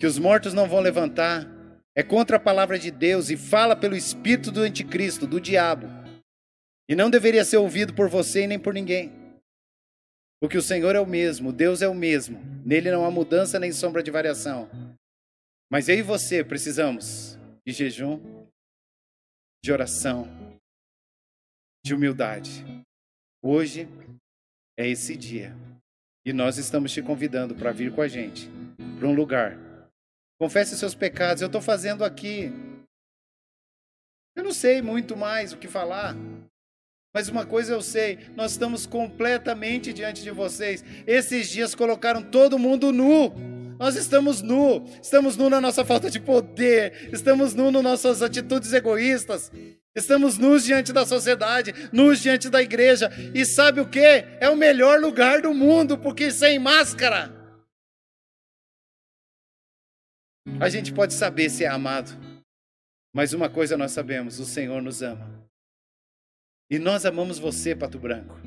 que os mortos não vão levantar, é contra a palavra de Deus e fala pelo espírito do anticristo, do diabo. E não deveria ser ouvido por você e nem por ninguém. Porque o Senhor é o mesmo, Deus é o mesmo. Nele não há mudança nem sombra de variação. Mas eu e você precisamos de jejum, de oração, de humildade. Hoje é esse dia. E nós estamos te convidando para vir com a gente para um lugar. Confesse seus pecados. Eu estou fazendo aqui. Eu não sei muito mais o que falar. Mas uma coisa eu sei, nós estamos completamente diante de vocês. Esses dias colocaram todo mundo nu. Nós estamos nu, estamos nu na nossa falta de poder, estamos nu nas nossas atitudes egoístas, estamos nus diante da sociedade, nus diante da igreja. E sabe o que? É o melhor lugar do mundo, porque sem máscara a gente pode saber se é amado. Mas uma coisa nós sabemos: o Senhor nos ama. E nós amamos você, Pato Branco,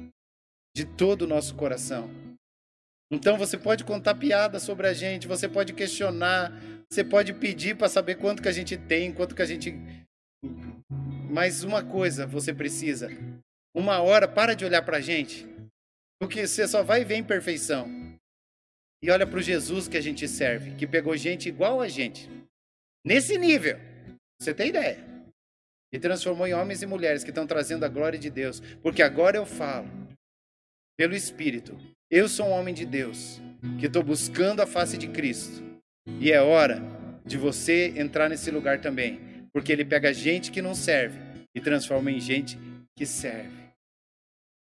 de todo o nosso coração. Então você pode contar piada sobre a gente, você pode questionar, você pode pedir para saber quanto que a gente tem, quanto que a gente. Mas uma coisa você precisa: uma hora, para de olhar para a gente, porque você só vai ver imperfeição. E olha para o Jesus que a gente serve, que pegou gente igual a gente, nesse nível. Você tem ideia? e transformou em homens e mulheres que estão trazendo a glória de Deus. Porque agora eu falo, pelo Espírito, eu sou um homem de Deus, que estou buscando a face de Cristo. E é hora de você entrar nesse lugar também. Porque ele pega gente que não serve e transforma em gente que serve.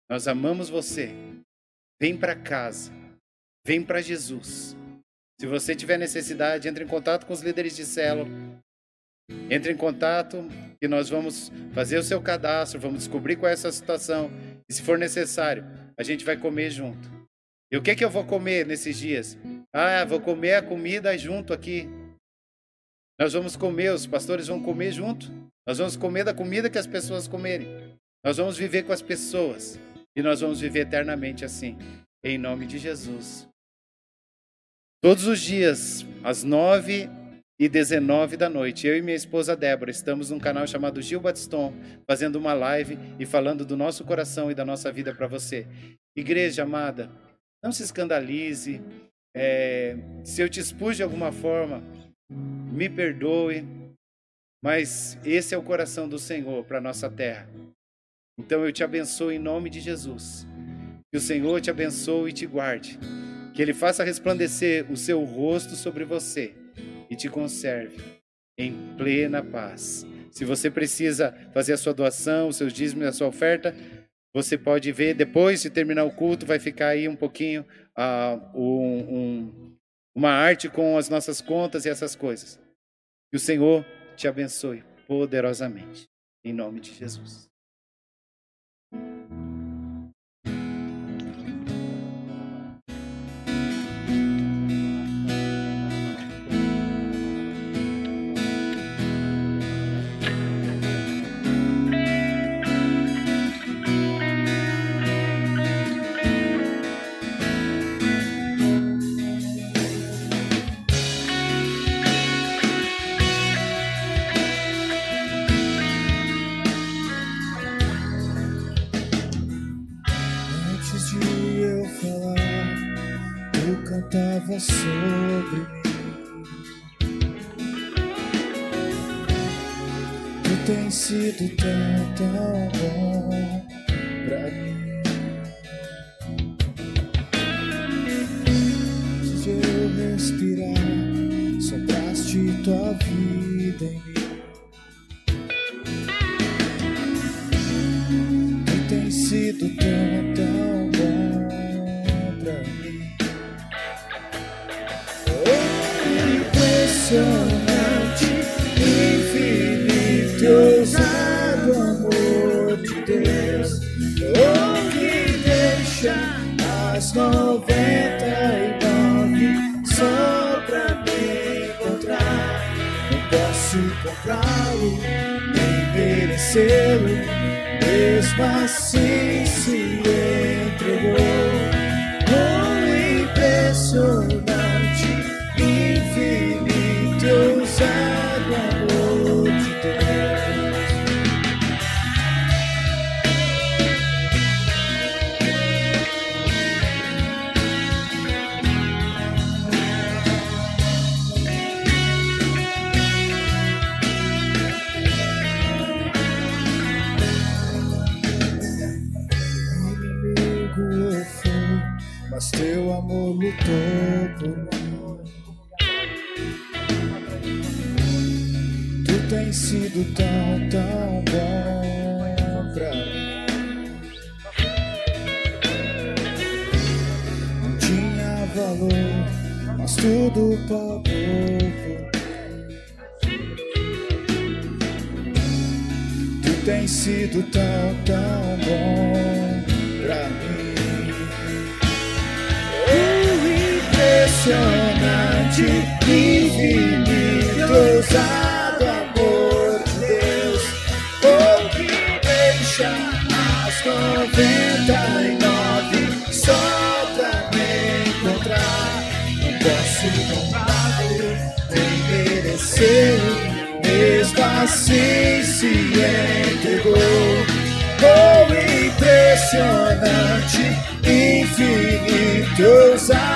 Nós amamos você. Vem para casa. Vem para Jesus. Se você tiver necessidade, entre em contato com os líderes de célula. Entre em contato e nós vamos fazer o seu cadastro, vamos descobrir qual é essa situação. E se for necessário, a gente vai comer junto. E o que, que eu vou comer nesses dias? Ah, vou comer a comida junto aqui. Nós vamos comer, os pastores vão comer junto. Nós vamos comer da comida que as pessoas comerem. Nós vamos viver com as pessoas. E nós vamos viver eternamente assim. Em nome de Jesus. Todos os dias, às nove e 19 da noite, eu e minha esposa Débora estamos num canal chamado Gil Batiston, fazendo uma live e falando do nosso coração e da nossa vida para você. Igreja amada, não se escandalize. É, se eu te expus de alguma forma, me perdoe, mas esse é o coração do Senhor para nossa terra. Então eu te abençoo em nome de Jesus. Que o Senhor te abençoe e te guarde. Que Ele faça resplandecer o seu rosto sobre você e te conserve em plena paz. Se você precisa fazer a sua doação, os seus dízimos, a sua oferta, você pode ver depois de terminar o culto, vai ficar aí um pouquinho ah, um- um- uma arte com as nossas contas e essas coisas. Que o Senhor te abençoe poderosamente. Em nome de Jesus. Cantava sobre mim. Tu tens sido tão, tão bom pra mim. De eu respirar, sopraste tua vida em mim. Tu tens sido tão impressionante, infinito, ousado amor de Deus. Oh, que deixa as noventa e nove só pra me encontrar. Não posso comprá-lo, nem merecê-lo. Mesmo assim se entregou sido tão, tão bom pra mim. Não tinha valor, mas tudo pagou. Tu tens sido tão, tão bom pra mim. Oh, impressionante, infinito, ousado 99 só pra me encontrar. Não posso comprá-lo, nem mereceu. Mesmo assim se entregou. Oh, impressionante, infinitos. usar.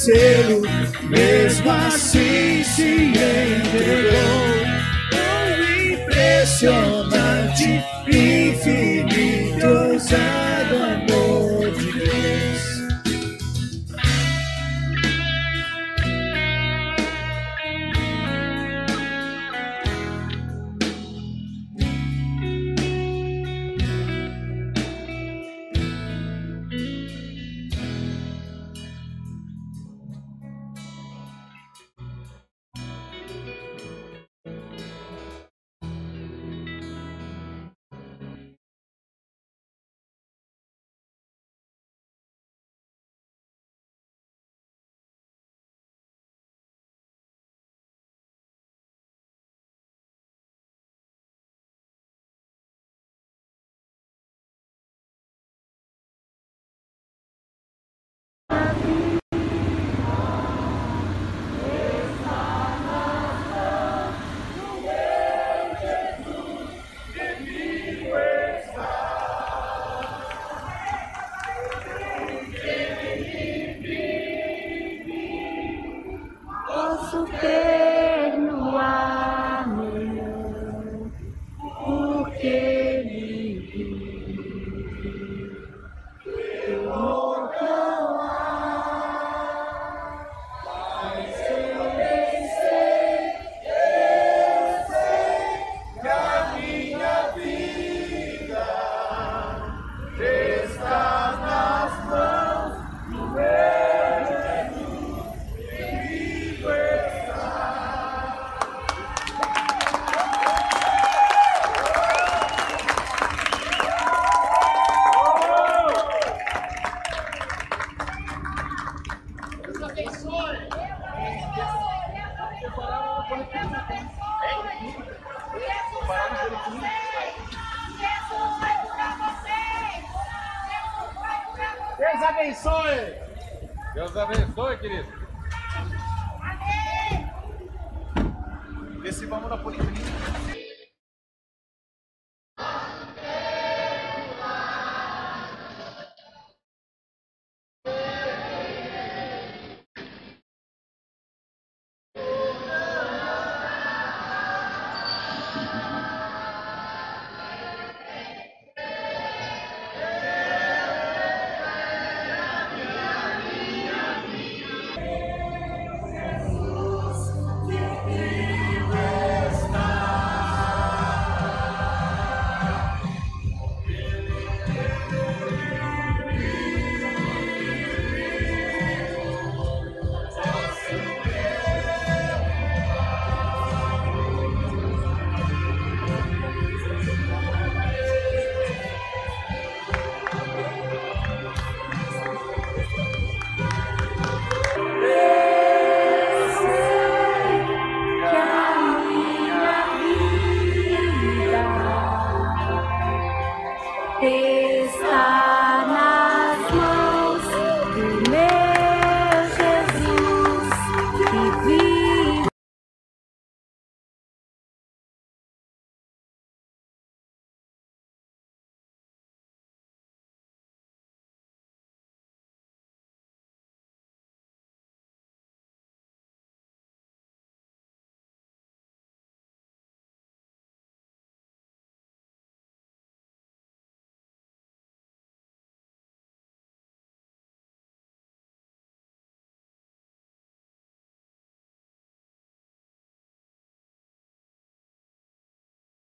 Embelezê-lo, mesmo assim se entregou. O impressionante, infinito,